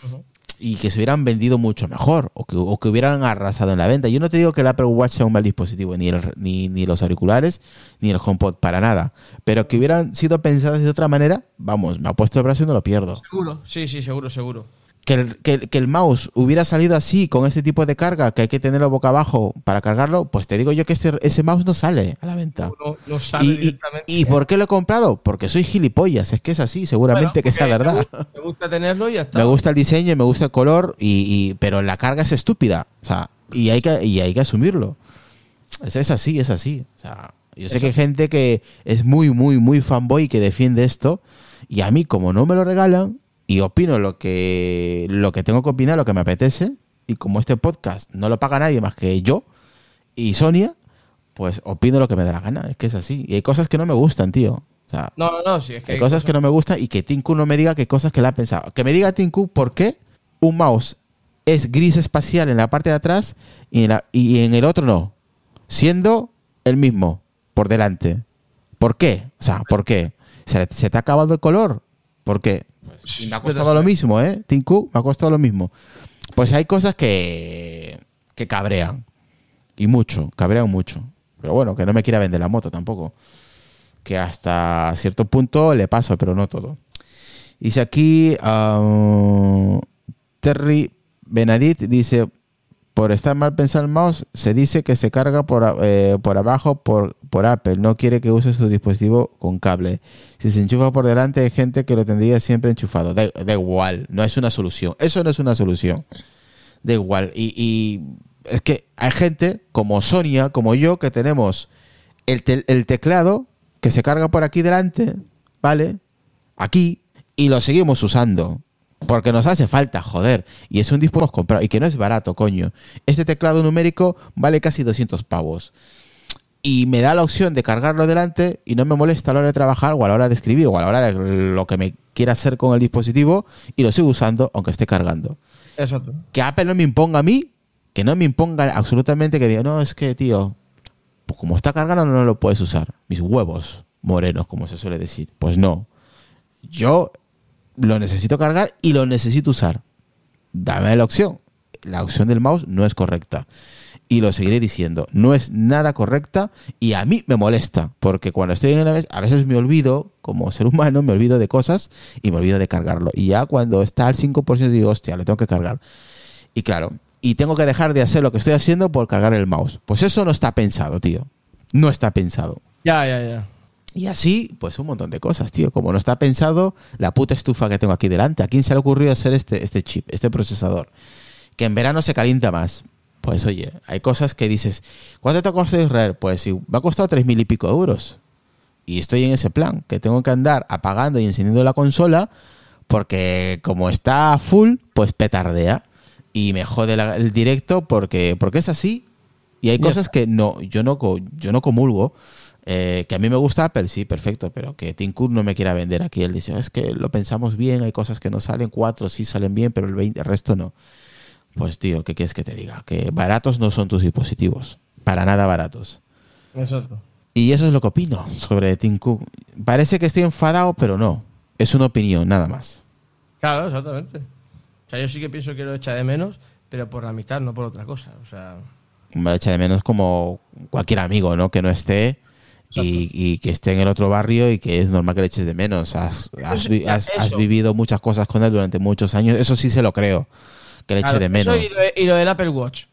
Uh -huh y que se hubieran vendido mucho mejor o que, o que, hubieran arrasado en la venta. Yo no te digo que el Apple Watch sea un mal dispositivo, ni, el, ni, ni, los auriculares, ni el HomePod, para nada. Pero que hubieran sido pensadas de otra manera, vamos, me ha puesto el brazo y no lo pierdo. Seguro, sí, sí, seguro, seguro. Que el, que, que el, mouse hubiera salido así, con este tipo de carga, que hay que tenerlo boca abajo para cargarlo, pues te digo yo que ese, ese mouse no sale a la venta. No, no sale ¿Y, directamente. Y, ¿Y, por qué lo he comprado? Porque soy gilipollas, es que es así, seguramente bueno, que sea verdad. Me gusta, me gusta, tenerlo y ya está. Me gusta el diseño y me gusta el color, y, pero la carga es estúpida, o sea, y hay que, y hay que asumirlo. Es, es así, es así. O sea, yo sé Eso. que hay gente que es muy, muy, muy fanboy que defiende esto, y a mí, como no me lo regalan, y opino lo que, lo que tengo que opinar, lo que me apetece, y como este podcast no lo paga nadie más que yo y Sonia, pues opino lo que me da la gana, es que es así. Y hay cosas que no me gustan, tío. O sea, no, no, no, sí, es que hay, hay cosas, cosas, que no me gustan y que Tinku no me diga qué cosas que le ha pensado. Que me diga Tinku por qué un mouse es gris espacial en la parte de atrás y en, la, y en el otro no, siendo el mismo por delante. ¿Por qué? O sea, ¿por qué? ¿Se, se te ha acabado el color? ¿Por qué? Y me ha costado lo mismo, ¿eh? Tinku, me ha costado lo mismo. Pues hay cosas que, que cabrean. Y mucho, cabrean mucho. Pero bueno, que no me quiera vender la moto tampoco. Que hasta cierto punto le paso, pero no todo. Dice aquí uh, Terry Benadit, dice, por estar mal pensado el mouse, se dice que se carga por, eh, por abajo por, por, Apple. No quiere que use su dispositivo con cable. Si se enchufa por delante, hay gente que lo tendría siempre enchufado. Da, igual, no es una solución. Eso no es una solución. Da igual. Y, es que hay gente como Sonia, como yo, que tenemos el, el teclado que se carga por aquí delante, ¿vale? Aquí, y lo seguimos usando. Porque nos hace falta, joder. Y es un dispositivo comprado. Y que no es barato, coño. Este teclado numérico vale casi 200 pavos. y me da la opción de cargarlo delante y no me molesta a la hora de trabajar o a la hora de escribir o a la hora de lo que me quiera hacer con el dispositivo y lo sigo usando aunque esté cargando. Exacto. Que Apple no me imponga a mí, que no me imponga absolutamente que diga, no, es que, tío, pues como está cargando no lo puedes usar. Mis huevos morenos, como se suele decir. Pues no. Yo lo necesito cargar y lo necesito usar. Dame la opción. La opción del mouse no es correcta y lo seguiré diciendo. No es nada correcta y a mí me molesta, porque cuando estoy en la mesa, a veces me olvido, como ser humano, me olvido de cosas y me olvido de cargarlo. Y ya cuando está al 5% digo, hostia, le tengo que cargar. Y claro, y tengo que dejar de hacer lo que estoy haciendo por cargar el mouse. Pues eso no está pensado, tío. No está pensado. Ya, ya, ya. Y así, pues un montón de cosas, tío. Como no está pensado, la puta estufa que tengo aquí delante. ¿A quién se le ocurrió hacer este, este chip, este procesador? Que en verano se calienta más pues oye, hay cosas que dices, ¿cuánto te ha costado Israel? Pues si me ha costado tres mil y pico euros. Y estoy en ese plan, que tengo que andar apagando y encendiendo la consola, porque como está full, pues petardea. Y me jode el directo porque, porque es así. Y hay cosas que no, yo no, yo no comulgo. Eh, que a mí me gusta Apple, sí, perfecto, pero que Tim Cook no me quiera vender aquí. Él dice, es que lo pensamos bien, hay cosas que no salen, cuatro sí salen bien, pero el, 20, el resto no. Pues tío, ¿qué quieres que te diga? Que baratos no son tus dispositivos. Para nada baratos. Exacto. Y eso es lo que opino sobre Tim Cook. Parece que estoy enfadado, pero no. Es una opinión, nada más. Claro, exactamente. O sea, yo sí que pienso que lo echa de menos, pero por la amistad, no por otra cosa. O sea... Me echa de menos como cualquier amigo, ¿no? Que no esté y, que esté en el otro barrio y que es normal que le eches de menos. has, has vivido muchas cosas con él durante muchos años. Eso sí se lo creo que le eche de menos. Y lo, del Apple Watch.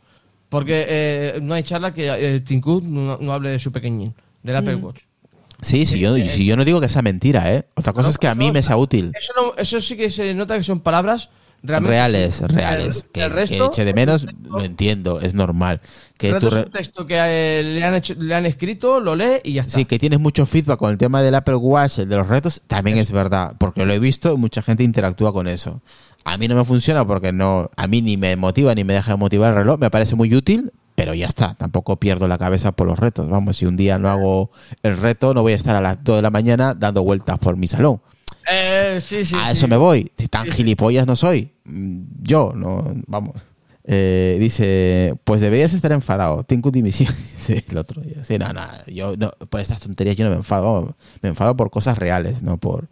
Porque eh, no hay charla que eh, Tim Cook no, hable de su pequeñín, del Apple mm. Watch. Sí, sí, yo, si yo no digo que sea mentira, ¿eh? Otra cosa es que a mí me sea útil. Eso, sí que se nota que son palabras reales, reales. que, eche de menos, lo entiendo, es normal. Que es un texto que eh, le, han le han escrito, lo lee y ya está. Sí, que tienes mucho feedback con el tema del Apple Watch, el de los retos, también es verdad, porque lo he visto y mucha gente interactúa con eso. A mí no me funciona porque no, a mí ni me motiva ni me deja de motivar el reloj. Me parece muy útil, pero ya está. Tampoco pierdo la cabeza por los retos. Vamos, si un día no hago el reto, no voy a estar a las 2 de la mañana dando vueltas por mi salón. Eh, sí, sí, a eso me voy. Si tan gilipollas no soy. Mm, yo, no, vamos. Eh, dice, pues deberías estar enfadado. Tengo dimisión. el otro día. Sí, no, no, yo no, por estas tonterías yo no me enfado. Me enfado por cosas reales, no por,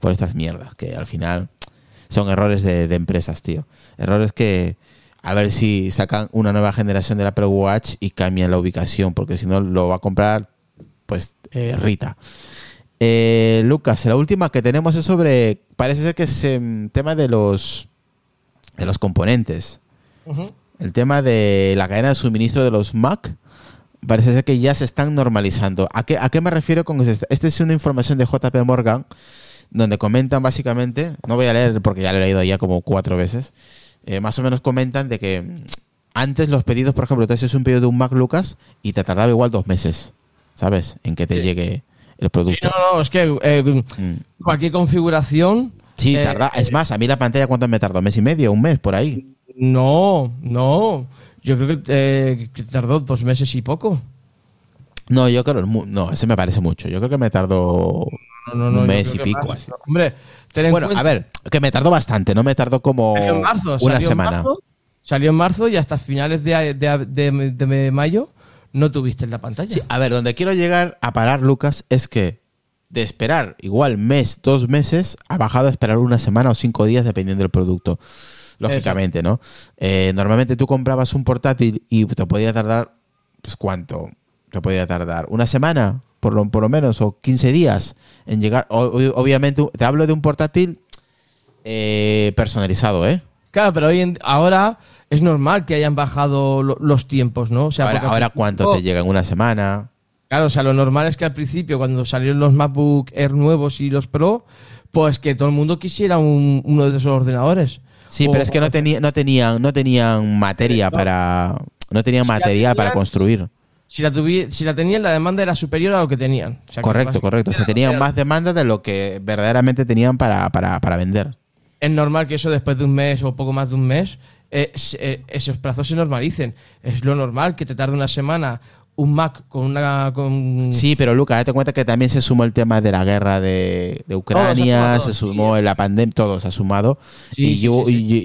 por estas mierdas. Que al final son errores de, empresas, tío. Errores que a ver si sacan una nueva generación del Apple Watch y cambian la ubicación, porque si no lo va a comprar, pues, eh, Rita. Eh, Lucas, la última que tenemos es sobre, parece ser que es el tema de los, de los componentes. El tema de la cadena de suministro de los Mac. Parece ser que ya se están normalizando. ¿A qué, a qué me refiero con esto? Esta es una información de JP Morgan donde comentan básicamente, no voy a leer porque ya lo he leído ya como cuatro veces, eh, más o menos comentan de que antes los pedidos, por ejemplo, tú haces un pedido de un Mac Lucas y te tardaba igual dos meses, ¿sabes? En que te llegue el producto. no, no, es que eh, mm. cualquier configuración... Sí, eh, tarda. Es más, a mí la pantalla, ¿cuánto me tardó? ¿Un mes y medio? ¿Un mes por ahí? No, no. Yo creo que, tardó dos meses y poco. No, yo creo, no, ese me parece mucho. Yo creo que me tardó un mes y pico. Hombre, bueno, a ver, que me tardó bastante, no me tardó como una semana. salió en marzo y hasta finales de, mayo no tuviste en la pantalla. a ver, donde quiero llegar a parar, Lucas, es que de esperar igual mes, dos meses, ha bajado a esperar una semana o cinco días dependiendo del producto. Lógicamente, ¿no? Eh, normalmente tú comprabas un portátil y te podía tardar, pues ¿cuánto? Te podía tardar una semana, por lo, por lo menos, o 15 días en llegar. obviamente, te hablo de un portátil eh, personalizado, ¿eh? Claro, pero hoy en, ahora es normal que hayan bajado los tiempos, ¿no? O sea, ahora, ¿cuánto te llega en una semana? Claro, o sea, lo normal es que al principio, cuando salieron los MacBook Air nuevos y los Pro, pues que todo el mundo quisiera uno de esos ordenadores. Sí, pero es que no, tenía, no, tenían, no tenían materia para. No tenían material para construir. Si la, si la tenían, la demanda era superior a lo que tenían. correcto, correcto. O sea, tenían más demanda de lo que verdaderamente tenían para, vender. Es normal que eso después de un mes o poco más de un mes, eh, eh, esos plazos se normalicen. Es lo normal que te tarde una semana un Mac con una... Con... Sí, pero Luca, date cuenta que también se sumó el tema de la guerra de, Ucrania, se sumó la pandemia, todo se ha sumado. y,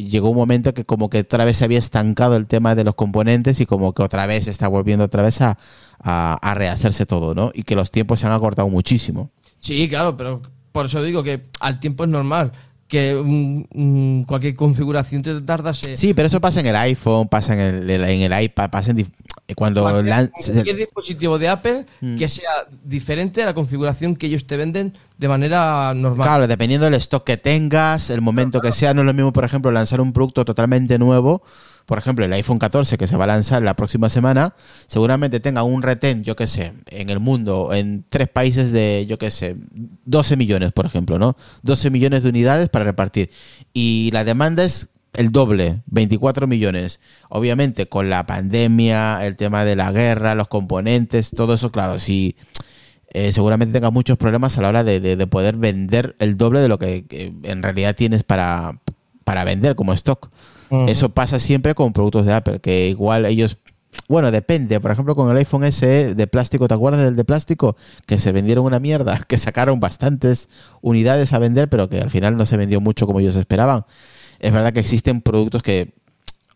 llegó un momento que como que otra vez se había estancado el tema de los componentes y como que otra vez está volviendo otra vez a, a, rehacerse todo, ¿no? Y que los tiempos se han acortado muchísimo. Sí, claro, pero por eso digo que al tiempo es normal que cualquier configuración te tarda. Sí, pero eso pasa en el iPhone, pasa en el, en el iPad, pasa en cuando cualquier, dispositivo de Apple mm. que sea diferente a la configuración que ellos te venden de manera normal. Claro, dependiendo del stock que tengas, el momento que sea, no es lo mismo, por ejemplo, lanzar un producto totalmente nuevo por ejemplo, el iPhone 14 que se va a lanzar la próxima semana, seguramente tenga un retén, yo qué sé, en el mundo, en tres países de, yo qué sé, 12 millones, por ejemplo, ¿no? 12 millones de unidades para repartir. Y la demanda es el doble, 24 millones. Obviamente, con la pandemia, el tema de la guerra, los componentes, todo eso, claro, sí. Eh, seguramente tenga muchos problemas a la hora de, poder vender el doble de lo que, que en realidad tienes para, para vender como stock. Eso pasa siempre con productos de Apple, que igual ellos bueno, depende. Por ejemplo, con el iPhone SE de plástico, ¿te acuerdas del de plástico? Que se vendieron una mierda, que sacaron bastantes unidades a vender, pero que al final no se vendió mucho como ellos esperaban. Es verdad que existen productos que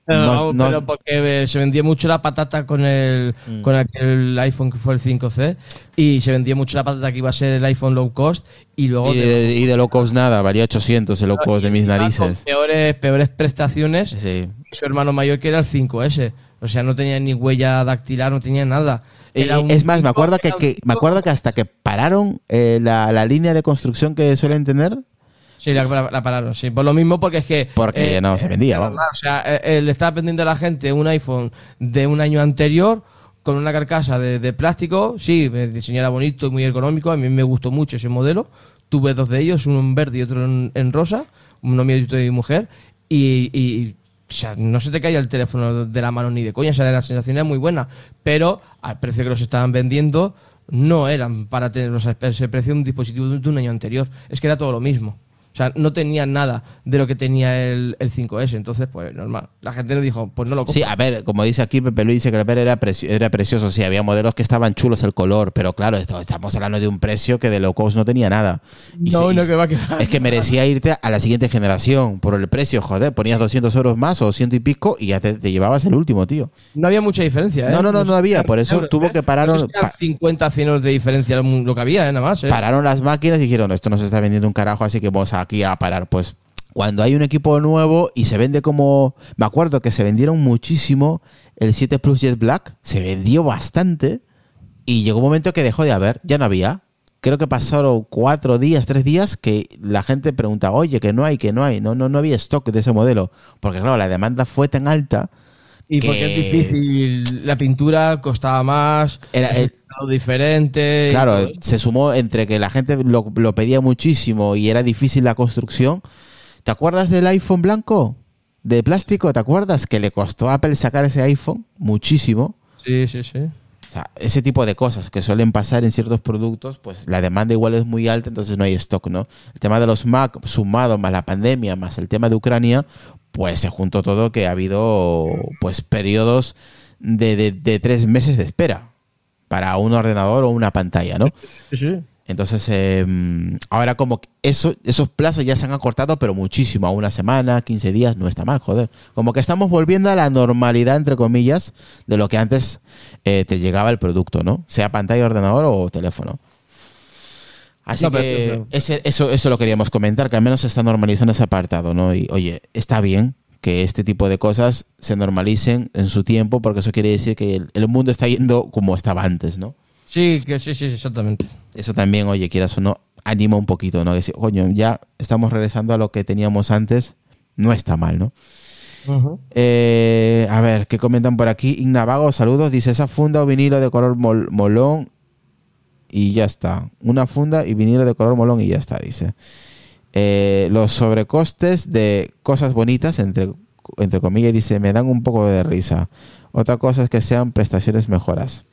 no, pero porque se vendía mucho la patata con el mm. con aquel iPhone que fue el 5C y se vendía mucho la patata que iba a ser el iPhone low cost y luego y de, low cost nada, valía 800 el low cost de mis narices. peores peores prestaciones. Su hermano mayor que era el 5S, o sea, no tenía ni huella dactilar, no tenía nada. es más, me acuerdo que, me acuerdo que hasta que pararon eh, la, la línea de construcción que suelen tener Sí, la, pararon, sí. Por lo mismo, porque es que. Porque eh, no se vendía, O sea, eh, le estaba vendiendo a la gente un iPhone de un año anterior con una carcasa de, plástico. Sí, diseñada bonito y muy económico. A mí me gustó mucho ese modelo. Tuve dos de ellos, uno en verde y otro en, rosa. Uno mío y mi mujer. Y, o sea, no se te caía el teléfono de la mano ni de coña. O sea, la sensación era muy buena. Pero al precio que los estaban vendiendo, no eran para tener ese precio de un dispositivo de un año anterior. Es que era todo lo mismo. O sea, no tenía nada de lo que tenía el, 5S. Entonces, pues normal. La gente le dijo, pues no lo compro. Sí, a ver, como dice aquí Pepe Luis, dice que el era, era precioso. Sí, había modelos que estaban chulos el color, pero claro, estamos hablando de un precio que de low cost no tenía nada. no, no, que va a Es que merecía irte a la siguiente generación por el precio, joder. Ponías 200 euros más o 200 y pico y ya te, llevabas el último, tío. No había mucha diferencia, ¿eh? No, no, no, no había. Por eso tuvo que parar. 50 100 euros de diferencia lo que había, ¿eh? nada más. ¿eh? Pararon las máquinas y dijeron, esto no se está vendiendo un carajo, así que vamos aquí a parar. Pues cuando hay un equipo nuevo y se vende como. Me acuerdo que se vendieron muchísimo el 7 Plus Jet Black, se vendió bastante y llegó un momento que dejó de haber, ya no había. Creo que pasaron cuatro días, tres días que la gente pregunta, oye, que no hay, que no hay, no, no, no había stock de ese modelo, porque claro, la demanda fue tan alta. Y porque es difícil, la pintura costaba más, era el, diferente. Claro, se sumó entre que la gente lo, lo pedía muchísimo y era difícil la construcción ¿Te acuerdas del iPhone blanco? De plástico, ¿te acuerdas? Que le costó a Apple sacar ese iPhone muchísimo. Sí, sí, sí. O sea, ese tipo de cosas que suelen pasar en ciertos productos, pues la demanda igual es muy alta, entonces no hay stock, ¿no? El tema de los Mac, sumado más la pandemia, más el tema de Ucrania, pues se juntó todo que ha habido pues periodos de, de tres meses de espera para un ordenador o una pantalla, ¿no? Sí, sí. Entonces, em, ahora como eso, esos plazos ya se han acortado, pero muchísimo, a una semana, 15 días, no está mal, joder. Como que estamos volviendo a la normalidad, entre comillas, de lo que antes eh, te llegaba el producto, ¿no? Sea pantalla, ordenador o teléfono. Así que eso, eso lo queríamos comentar, que al menos se está normalizando ese apartado, ¿no? Y oye, está bien que este tipo de cosas se normalicen en su tiempo, porque eso quiere decir que el mundo está yendo como estaba antes, ¿no? Sí, que sí, sí, exactamente. Eso también, oye, quieras o no, anima un poquito, ¿no? Decir, coño, ya estamos regresando a lo que teníamos antes, no está mal, ¿no? Eh, a ver, ¿qué comentan por aquí? Ignavago, saludos. Dice, esa funda o vinilo de color molón y ya está. Una funda y vinilo de color molón y ya está, dice. Eh, los sobrecostes de cosas bonitas, entre, entre comillas, dice, me dan un poco de risa. Otra cosa es que sean prestaciones mejoras.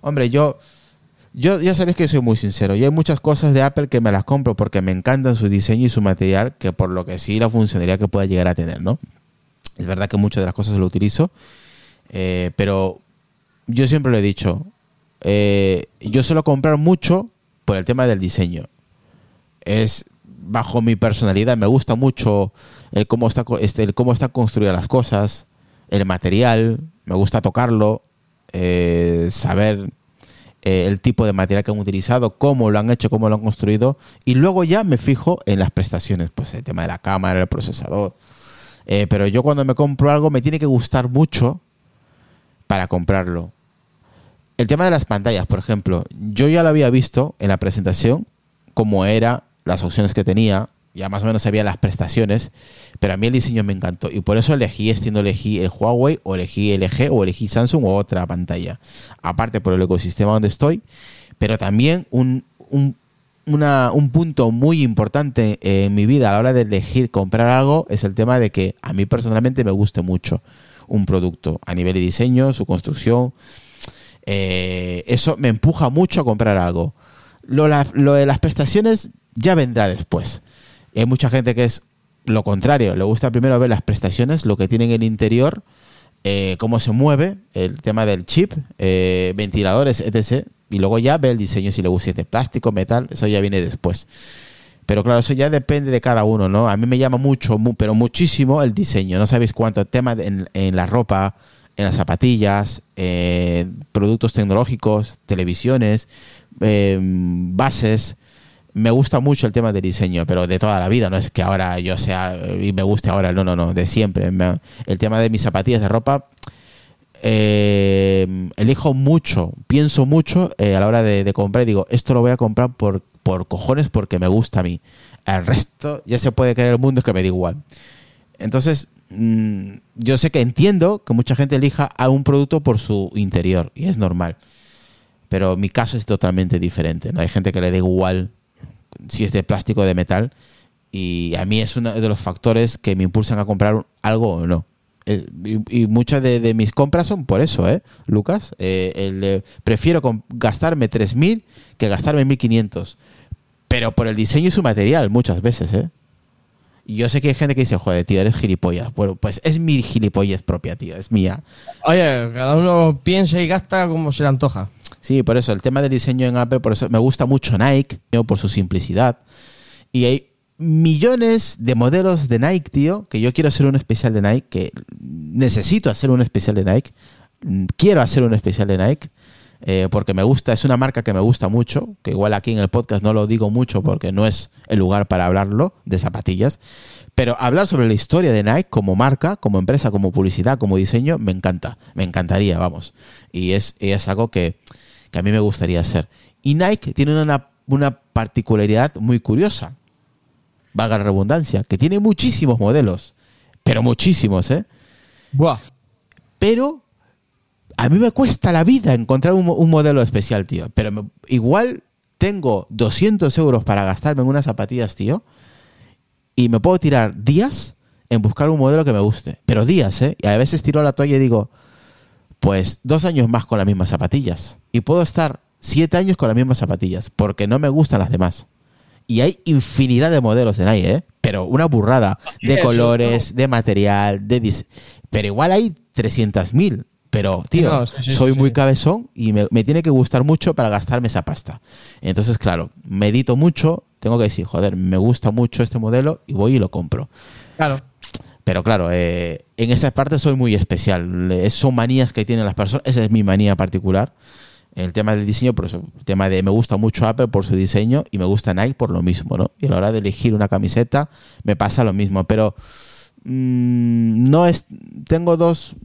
Hombre, yo, yo ya sabéis que soy muy sincero. Y hay muchas cosas de Apple que me las compro porque me encantan su diseño y su material, que por lo que sí la funcionalidad que pueda llegar a tener, ¿no? Es verdad que muchas de las cosas lo utilizo, eh, pero yo siempre lo he dicho, eh, yo suelo comprar mucho por el tema del diseño. Es bajo mi personalidad, me gusta mucho el cómo está este, el cómo están construidas las cosas, el material, me gusta tocarlo, eh, saber eh, el tipo de material que han utilizado, cómo lo han hecho, cómo lo han construido, y luego ya me fijo en las prestaciones, pues el tema de la cámara, el procesador. Eh, pero yo cuando me compro algo me tiene que gustar mucho para comprarlo. El tema de las pantallas, por ejemplo, yo ya lo había visto en la presentación, cómo era, las opciones que tenía, ya más o menos sabía las prestaciones, pero a mí el diseño me encantó y por eso elegí este, elegí el Huawei o elegí LG o elegí Samsung o otra pantalla. Aparte por el ecosistema donde estoy, pero también un, un, un punto muy importante en mi vida a la hora de elegir comprar algo es el tema de que a mí personalmente me guste mucho un producto a nivel de diseño, su construcción. Eh, eso me empuja mucho a comprar algo. Lo de las prestaciones ya vendrá después hay mucha gente que es lo contrario, le gusta primero ver las prestaciones, lo que tiene en el interior, eh, cómo se mueve, el tema del chip, eh, ventiladores, etc. Y luego ya ve el diseño, si le gusta de plástico, metal, eso ya viene después. Pero claro, eso ya depende de cada uno, ¿no? A mí me llama mucho, pero muchísimo el diseño. No sabéis cuánto tema en, la ropa, en las zapatillas, eh, productos tecnológicos, televisiones, bases me gusta mucho el tema del diseño, pero de toda la vida, no es que ahora yo sea y me guste ahora, no, no, no, de siempre. el tema de mis zapatillas de ropa, eh, elijo mucho, pienso mucho eh, a la hora de, comprar y digo, esto lo voy a comprar por, por cojones porque me gusta a mí. El resto ya se puede creer el mundo, es que me da igual. Entonces, mm, yo sé que entiendo que mucha gente elija a un producto por su interior y es normal. Pero mi caso es totalmente diferente. ¿no? Hay gente que le da igual si es de plástico o de metal. Y a mí es uno de los factores que me impulsan a comprar algo o no. Y, muchas de, mis compras son por eso, ¿eh, Lucas? Eh, prefiero gastarme 3.000 que gastarme 1.500. Pero por el diseño y su material, muchas veces, ¿eh? Yo sé que hay gente que dice, joder, tío, eres gilipollas. Bueno, pues es mi gilipollas propia, tío, es mía. Oye, cada uno piensa y gasta como se le antoja. Sí, por eso, el tema del diseño en Apple, por eso me gusta mucho Nike, por su simplicidad. Y hay millones de modelos de Nike, tío, que yo quiero hacer un especial de Nike, que necesito hacer un especial de Nike. Quiero hacer un especial de Nike. Eh, porque me gusta, es una marca que me gusta mucho, que igual aquí en el podcast no lo digo mucho porque no es el lugar para hablarlo de zapatillas, pero hablar sobre la historia de Nike como marca, como empresa, como publicidad, como diseño, me encanta, me encantaría, vamos. Y es, es algo que, que a mí me gustaría hacer. Y Nike tiene una, una particularidad muy curiosa, valga la redundancia, que tiene muchísimos modelos, pero muchísimos, ¿eh? Buah. Pero a mí me cuesta la vida encontrar un, modelo especial, tío. Pero igual tengo 200 euros para gastarme en unas zapatillas, tío, y me puedo tirar días en buscar un modelo que me guste. Pero días, ¿eh? Y a veces tiro la toalla y digo, pues dos años más con las mismas zapatillas. Y puedo estar siete años con las mismas zapatillas, porque no me gustan las demás. Y hay infinidad de modelos de Nike, ¿eh? Pero una burrada de colores, de material, de... Pero igual hay 300.000. Pero, tío, soy muy cabezón y me, me, tiene que gustar mucho para gastarme esa pasta. Entonces, claro, medito mucho, tengo que decir, joder, me gusta mucho este modelo y voy y lo compro. Claro. Pero claro, eh, en esa parte soy muy especial. Son manías que tienen las personas. Esa es mi manía particular. El tema del diseño, por eso, el tema de me gusta mucho Apple por su diseño y me gusta Nike por lo mismo, ¿no? Y a la hora de elegir una camiseta me pasa lo mismo. Pero mm, no es. Tengo dos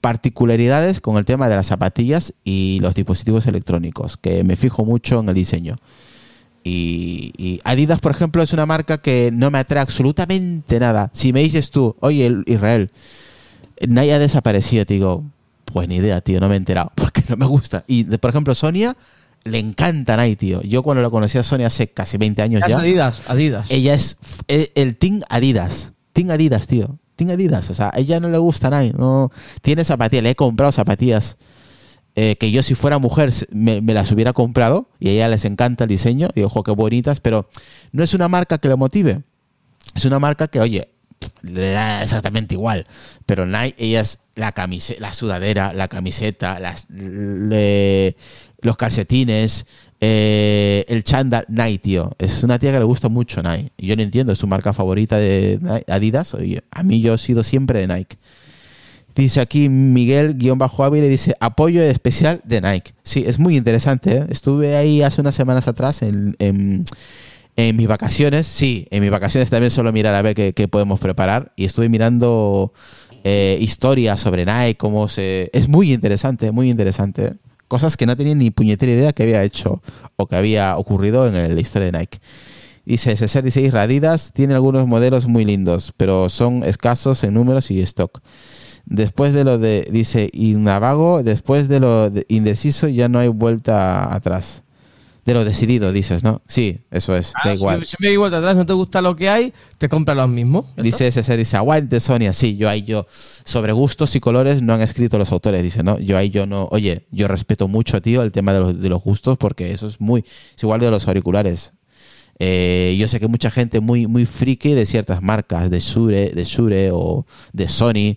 particularidades con el tema de las zapatillas y los dispositivos electrónicos, que me fijo mucho en el diseño. Y, Adidas, por ejemplo, es una marca que no me atrae absolutamente nada. Si me dices tú, oye, Israel, Nike ha desaparecido, te digo, pues ni idea, tío, no me he enterado, porque no me gusta. Y, por ejemplo, Sonia le encanta Nike, tío. Yo cuando lo conocí a Sonia hace casi 20 años ya. Adidas, Adidas. Ella es el, Team Adidas. Team Adidas, tío. Team Adidas. O sea, a ella no le gusta Nike. No, tiene zapatillas, le he comprado zapatillas eh, que yo si fuera mujer me, las hubiera comprado y a ella les encanta el diseño y ojo qué bonitas, pero no es una marca que le motive. Es una marca que, oye, le da exactamente igual. Pero Nike, ella es la camiseta, la sudadera, la camiseta, los calcetines, eh, el chándal, Nike, tío. Es una tía que le gusta mucho Nike. Yo no entiendo, es su marca favorita de Adidas. Oye, a mí yo he sido siempre de Nike. Dice aquí Miguel, guion bajo hábil, y dice apoyo especial de Nike. Sí, es muy interesante. ¿eh? Estuve ahí hace unas semanas atrás en, en, mis vacaciones. Sí, en mis vacaciones también suelo mirar a ver qué, podemos preparar. Y estuve mirando eh, historias sobre Nike, cómo se... Es muy interesante, muy interesante. ¿eh? Cosas que no tenía ni puñetera idea que había hecho o que había ocurrido en la historia de Nike. Dice, César 16 Radidas tiene algunos modelos muy lindos, pero son escasos en números y stock. Después de lo de, dice Navago, después de lo indeciso ya no hay vuelta atrás. De lo decidido, dices, ¿no? Sí, eso es, da ah, igual. Si me vuelta atrás, no te gusta lo que hay, te compra los mismos. Dice ese ser, dice, aguante Sonia, sí, yo ahí yo, sobre gustos y colores no han escrito los autores, dice, ¿no? Yo ahí yo no, oye, yo respeto mucho, tío, el tema de los, de los gustos, porque eso es muy, es igual de los auriculares. Eh, yo sé que mucha gente muy, muy friki de ciertas marcas, de Shure, de Shure o de Sony,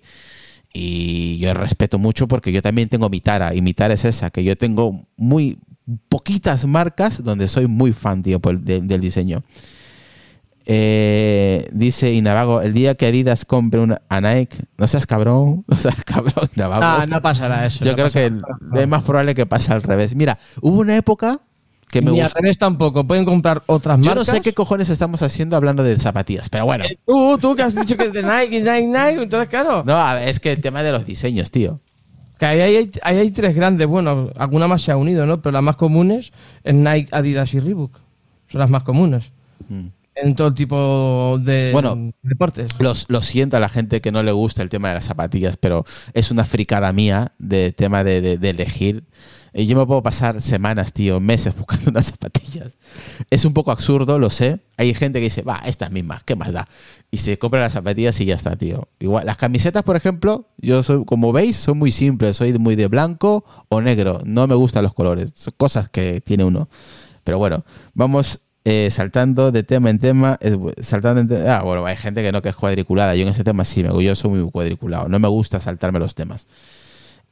y yo respeto mucho porque yo también tengo mi tara, y mi tara es esa, que yo tengo muy poquitas marcas donde soy muy fan, tío, del diseño. Eh, dice Inavago, el día que Adidas compre una, a Nike, no seas cabrón, no seas cabrón, Inavago. No, no pasará eso. Yo creo que es más probable que pase al revés. Mira, hubo una época que me Ni gusta. tampoco, pueden comprar otras marcas. Yo no sé qué cojones estamos haciendo hablando de zapatillas, pero bueno. Eh, tú, tú que has dicho que es de Nike, Nike, Nike, entonces claro. No, es que el tema de los diseños, tío. Que ahí hay, hay, tres grandes, bueno, alguna más se ha unido, ¿no? Pero las más comunes es Nike, Adidas y Reebok. Son las más comunes. Mm. En todo tipo de bueno, deportes. Los, lo siento a la gente que no le gusta el tema de las zapatillas, pero es una fricada mía de tema de, de elegir. Y yo me puedo pasar semanas, tío, meses buscando unas zapatillas. Es un poco absurdo, lo sé. Hay gente que dice, va, estas mismas, ¿qué más da? Y se compra las zapatillas y ya está, tío. Igual, las camisetas, por ejemplo, yo soy, como veis, son muy simples. Soy muy de blanco o negro. No me gustan los colores. Son cosas que tiene uno. Pero bueno, vamos eh, saltando de tema en tema. saltando en ah, bueno, hay gente que no que es cuadriculada. Yo en ese tema sí, me, yo soy muy cuadriculado. No me gusta saltarme los temas.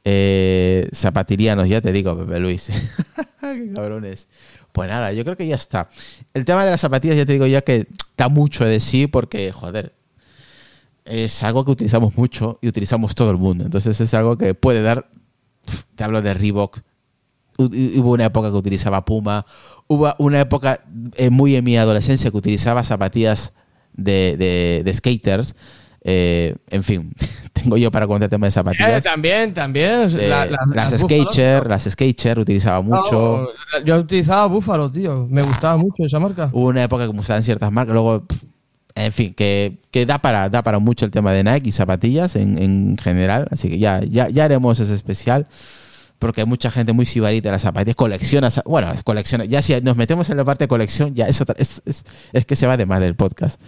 Eh, zapatirianos, ya te digo, Pepe Luis. Qué cabrones. Pues nada, yo creo que ya está. El tema de las zapatillas, ya te digo ya que da mucho de sí porque, joder, es algo que utilizamos mucho y utilizamos todo el mundo. Entonces es algo que puede dar, te hablo de Reebok, hubo una época que utilizaba Puma, hubo una época eh, muy en mi adolescencia que utilizaba zapatillas de, de skaters eh, en fin, tengo yo para contar el tema de zapatillas. Eh, también, también. las, Skater, las Skater utilizaba mucho. yo utilizaba Buffalo, tío. Me gustaba mucho esa marca. Hubo una época que me gustaban ciertas marcas, luego, en fin, que, da, para, da para mucho el tema de Nike y zapatillas en, general. Así que ya, ya, ya haremos ese especial porque hay mucha gente muy sibarita de las zapatillas, colecciona, bueno, colecciona, ya si nos metemos en la parte de colección, ya eso es, es, es, que se va de más del podcast.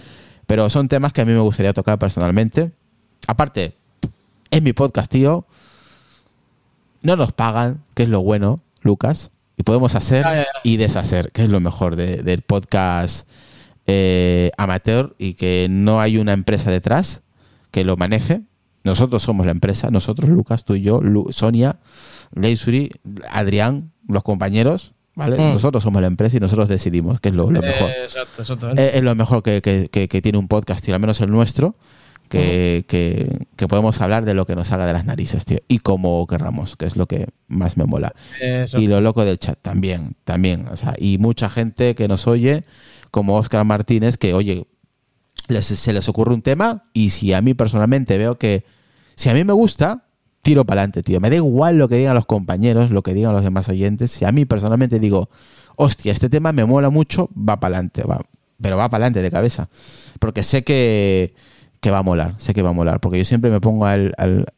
Pero son temas que a mí me gustaría tocar personalmente. Aparte, es mi podcast, tío. No nos pagan, que es lo bueno, Lucas. Y podemos hacer y deshacer, que es lo mejor del podcast eh, amateur y que no hay una empresa detrás que lo maneje. Nosotros somos la empresa, nosotros, Lucas, tú y yo, Sonia, Leisuri, Adrián, los compañeros, ¿vale? Mm. Nosotros somos la empresa y nosotros decidimos qué es lo, mejor. exacto, Es, lo mejor que, tiene un podcast, y al menos el nuestro, que, podemos hablar de lo que nos haga de las narices, tío, y como querramos, que es lo que más me mola. Y lo loco del chat también, también, o sea, y mucha gente que nos oye, como Oscar Martínez, que oye, se les ocurre un tema y si a mí personalmente veo que, si a mí me gusta, tiro para adelante, tío. Me da igual lo que digan los compañeros, lo que digan los demás oyentes. Si a mí personalmente digo, hostia, este tema me mola mucho, va para adelante, va. Pero va para adelante de cabeza. Porque sé que, va a molar, sé que va a molar. Porque yo siempre me pongo al,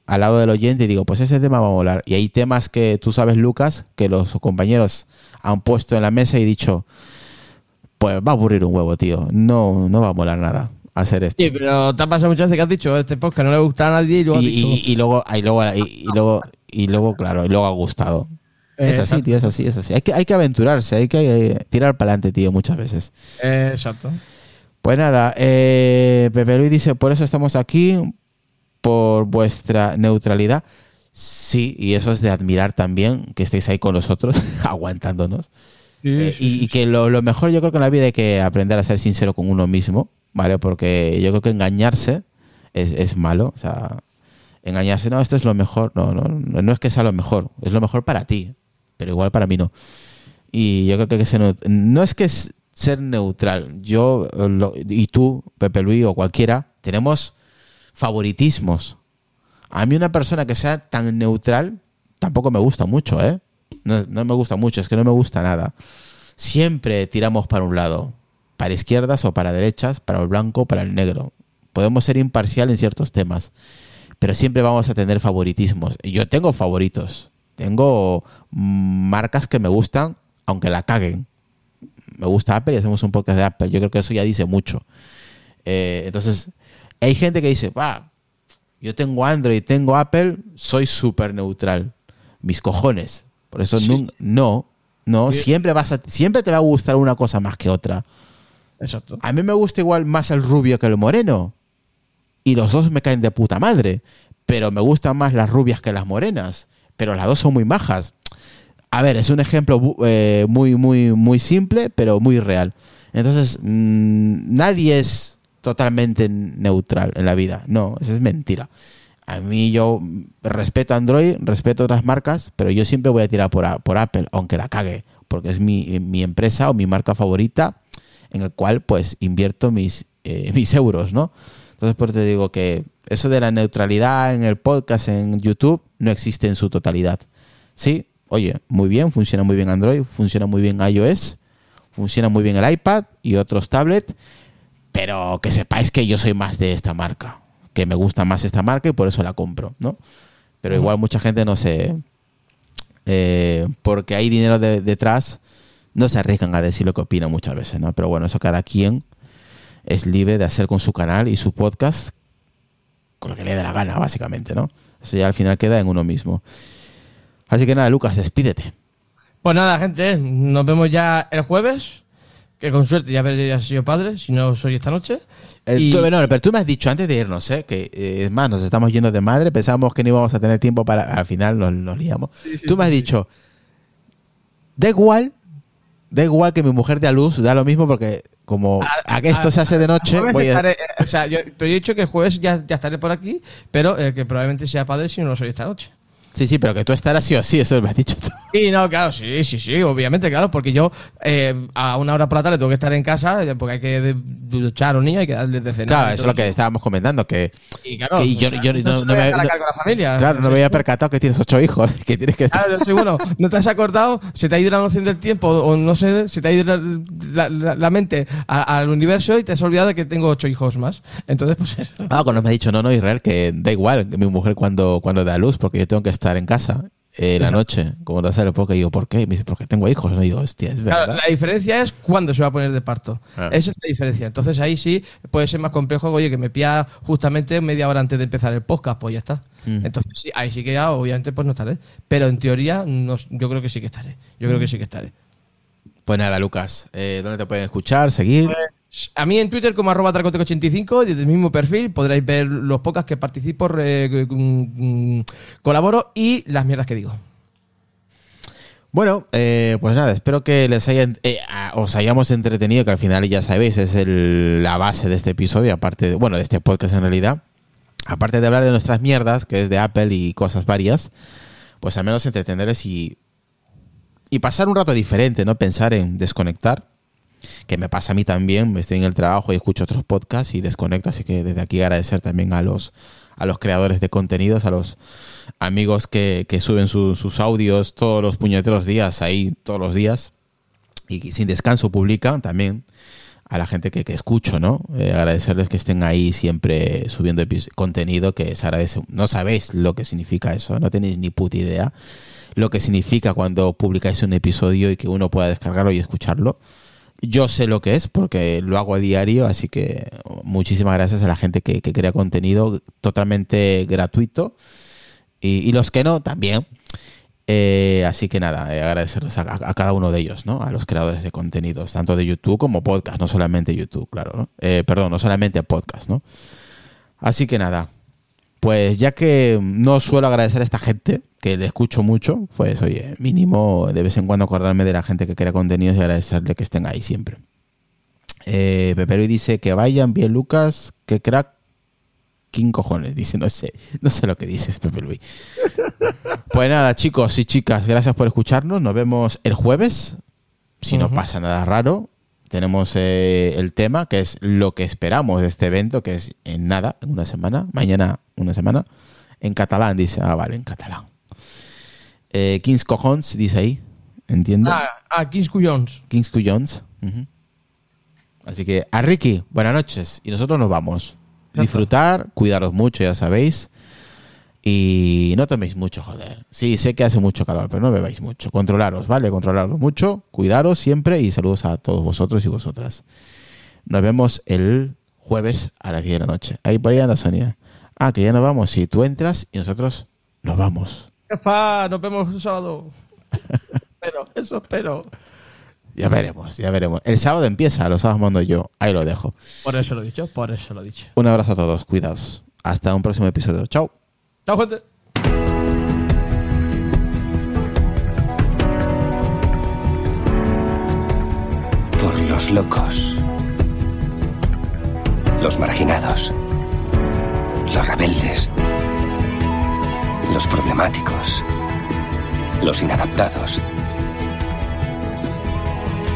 lado del oyente y digo, pues ese tema va a molar. Y hay temas que tú sabes, Lucas, que los compañeros han puesto en la mesa y dicho, pues va a aburrir un huevo, tío. No, no va a molar nada hacer esto. Sí, pero te ha pasado muchas veces que has dicho este podcast no le gusta a nadie y luego y, y, luego, y, luego, y, luego, y luego, claro, y luego ha gustado. Es así, tío, es así, es así. Hay que, hay que aventurarse, hay que eh, tirar para adelante, tío, muchas veces. exacto. Pues nada, eh, Pepe Luis dice, por eso estamos aquí, por vuestra neutralidad. Sí, y eso es de admirar también, que estéis ahí con nosotros, aguantándonos. Eh, y, que lo, mejor yo creo que en la vida hay que aprender a ser sincero con uno mismo, ¿vale? Porque yo creo que engañarse es, es malo, o sea, engañarse, no, esto es lo mejor, no, no, no es que sea lo mejor, es lo mejor para ti, pero igual para mí no. Y yo creo que, que no es que es ser neutral, yo y tú, Pepe Luis o cualquiera, tenemos favoritismos. A mí una persona que sea tan neutral tampoco me gusta mucho, ¿eh? No, no me gusta mucho, es que no me gusta nada. Siempre tiramos para un lado, para izquierdas o para derechas, para el blanco o para el negro. Podemos ser imparcial en ciertos temas pero siempre vamos a tener favoritismos. Yo tengo favoritos, tengo marcas que me gustan, aunque la caguen. Me gusta Apple y hacemos un podcast de Apple. Yo creo que eso ya dice mucho. Eh, entonces, hay gente que dice, va, yo tengo Android, tengo Apple, soy súper neutral. Mis cojones. Por eso no, no, siempre, vas a, siempre te va a gustar una cosa más que otra. Exacto. A mí me gusta igual más el rubio que el moreno y los dos me caen de puta madre, pero me gustan más las rubias que las morenas, pero las dos son muy majas. A ver, es un ejemplo eh, muy, muy, muy simple, pero muy real. Entonces, mm, nadie es totalmente neutral en la vida. No, eso es mentira. A mí yo respeto Android, respeto otras marcas, pero yo siempre voy a tirar por, Apple, aunque la cague, porque es mi, empresa o mi marca favorita en el cual pues invierto mis, eh, mis euros, ¿no? Entonces, por te digo que eso de la neutralidad en el podcast, en YouTube, no existe en su totalidad. Sí, oye, muy bien, funciona muy bien Android, funciona muy bien iOS, funciona muy bien el iPad y otros tablets, pero que sepáis que yo soy más de esta marca, que me gusta más esta marca y por eso la compro, ¿no? Pero igual mucha gente no se... Eh, porque hay dinero detrás, no se arriesgan a decir lo que opinan muchas veces, ¿no? Pero bueno, eso cada quien es libre de hacer con su canal y su podcast con lo que le dé la gana, básicamente, ¿no? Eso ya al final queda en uno mismo. Así que nada, Lucas, despídete. Pues nada, gente, nos vemos ya el jueves. Que con suerte ya habría sido padre, si no soy esta noche. Eh, pero tú me has dicho antes de irnos, ¿eh? que eh, es más, nos estamos yendo de madre, pensábamos que no íbamos a tener tiempo para. Al final nos, liamos. tú me has dicho, da igual, da igual que mi mujer dé a luz, da lo mismo porque como a, que esto se hace de noche, voy a... o sea, yo, pero he dicho que el jueves ya, ya estaré por aquí, pero eh, que probablemente sea padre si no lo soy esta noche. Sí, sí, pero que tú estarás sí o sí, eso me has dicho tú. Sí, no, claro, sí, sí, sí, obviamente, claro, porque yo eh, a una hora por la tarde tengo que estar en casa eh, porque hay que duchar a los niños, hay que darles de cenar. Claro, eso es lo que estábamos comentando, que, claro, yo, no, me, Claro, no me había percatado que tienes ocho hijos, que tienes que Claro, sí, bueno, no te has acordado, se te ha ido la noción del tiempo, o no sé, se te ha ido la, mente al universo y te has olvidado de que tengo ocho hijos más. Entonces, pues eso. Ah, cuando me ha dicho, no, no, Israel, que da igual que mi mujer cuando, cuando da luz, porque yo tengo que estar en casa eh, la noche, como te hace el poco, y digo, ¿por qué? me dice, porque tengo hijos. Y digo, hostia, es verdad. la diferencia es cuándo se va a poner de parto. Ah. Esa es la diferencia. Entonces ahí sí puede ser más complejo, oye, que me pilla justamente media hora antes de empezar el podcast, pues ya está. Mm. Entonces sí, ahí sí que ya, obviamente, pues no estaré. Pero en teoría, no, yo creo que sí que estaré. Yo creo que sí que estaré. Pues nada, Lucas, eh, ¿dónde te pueden escuchar, seguir? A mí en Twitter como arroba 85 desde el mismo perfil podréis ver los podcasts que participo, mm, colaboro y las mierdas que digo. Bueno, eh, pues nada, espero que les hayan, eh, os hayamos entretenido, que al final ya sabéis, es la base de este episodio, aparte, de, bueno, de este podcast en realidad. Aparte de hablar de nuestras mierdas, que es de Apple y cosas varias, pues al menos entretenerles y, y pasar un rato diferente, ¿no? Pensar en desconectar que me pasa a mí también, estoy en el trabajo y escucho otros podcasts y desconecto, así que desde aquí agradecer también a los, a los creadores de contenidos, a los amigos que, suben sus audios todos los puñeteros días, ahí todos los días, y sin descanso publican también a la gente que, escucho, ¿no? Eh, agradecerles que estén ahí siempre subiendo contenido que se agradece. No sabéis lo que significa eso, no tenéis ni puta idea lo que significa cuando publicáis un episodio y que uno pueda descargarlo y escucharlo. Yo sé lo que es porque lo hago a diario, así que muchísimas gracias a la gente que, crea contenido totalmente gratuito y, los que no también. Eh, así que nada, eh, agradecerles a, cada uno de ellos, ¿no? A los creadores de contenidos, tanto de YouTube como podcast, no solamente YouTube, claro, ¿no? Eh, perdón, no solamente podcast, ¿no? Así que nada, pues ya que no suelo agradecer a esta gente, que le escucho mucho, pues oye, mínimo de vez en cuando acordarme de la gente que crea contenidos y agradecerle que estén ahí siempre. Eh, Pepero dice que vayan bien Lucas, que crack ¿Quién cojones? Dice, no sé, no sé lo que dices, Pepe Luis. Pues nada, chicos y chicas, gracias por escucharnos. Nos vemos el jueves. Si no pasa nada raro, tenemos eh, el tema que es lo que esperamos de este evento, que es en nada, en una semana, mañana una semana, en catalán, dice, ah, vale, en catalán. Eh, Kings Cojons, dice ahí, entiendo. Ah, ah Kings Cuyons. Kings Cuyons. Así que a Ricky, buenas noches y nosotros nos vamos disfrutar, cuidaros mucho, ya sabéis. Y no toméis mucho, joder. Sí, sé que hace mucho calor, pero no bebáis mucho. Controlaros, ¿vale? Controlaros mucho, cuidaros siempre y saludos a todos vosotros y vosotras. Nos vemos el jueves a las 10 de la noche. Ahí por ahí anda Sonia. Ah, que ya nos vamos. Sí, tú entras y nosotros nos vamos. Nos vemos el sábado. pero, eso espero. Ya veremos, ya veremos. El sábado empieza, los sábados mando yo. Ahí lo dejo. Por eso lo he dicho, por eso lo he dicho. Un abrazo a todos, cuidaos. Hasta un próximo episodio. Chao. Por los locos. Los marginados. Los rebeldes. Los problemáticos. Los inadaptados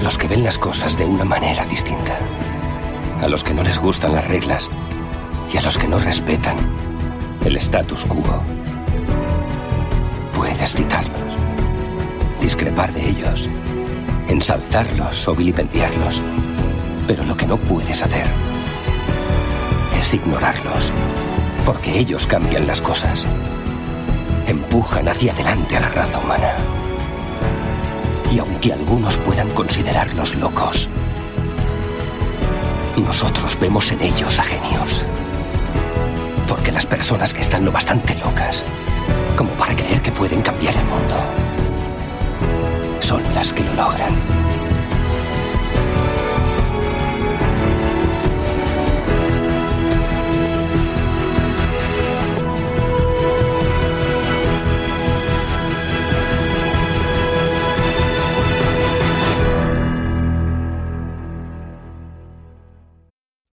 los que ven las cosas de una manera distinta. A los que no les gustan las reglas y a los que no respetan el status quo. Puedes citarlos, discrepar de ellos, ensalzarlos o vilipendiarlos, pero lo que no puedes hacer es ignorarlos, porque ellos cambian las cosas, empujan hacia adelante a la raza humana. Y aunque algunos puedan considerarlos locos, nosotros vemos en ellos a genios. Porque las personas que están lo bastante locas como para creer que pueden cambiar el mundo son las que lo logran.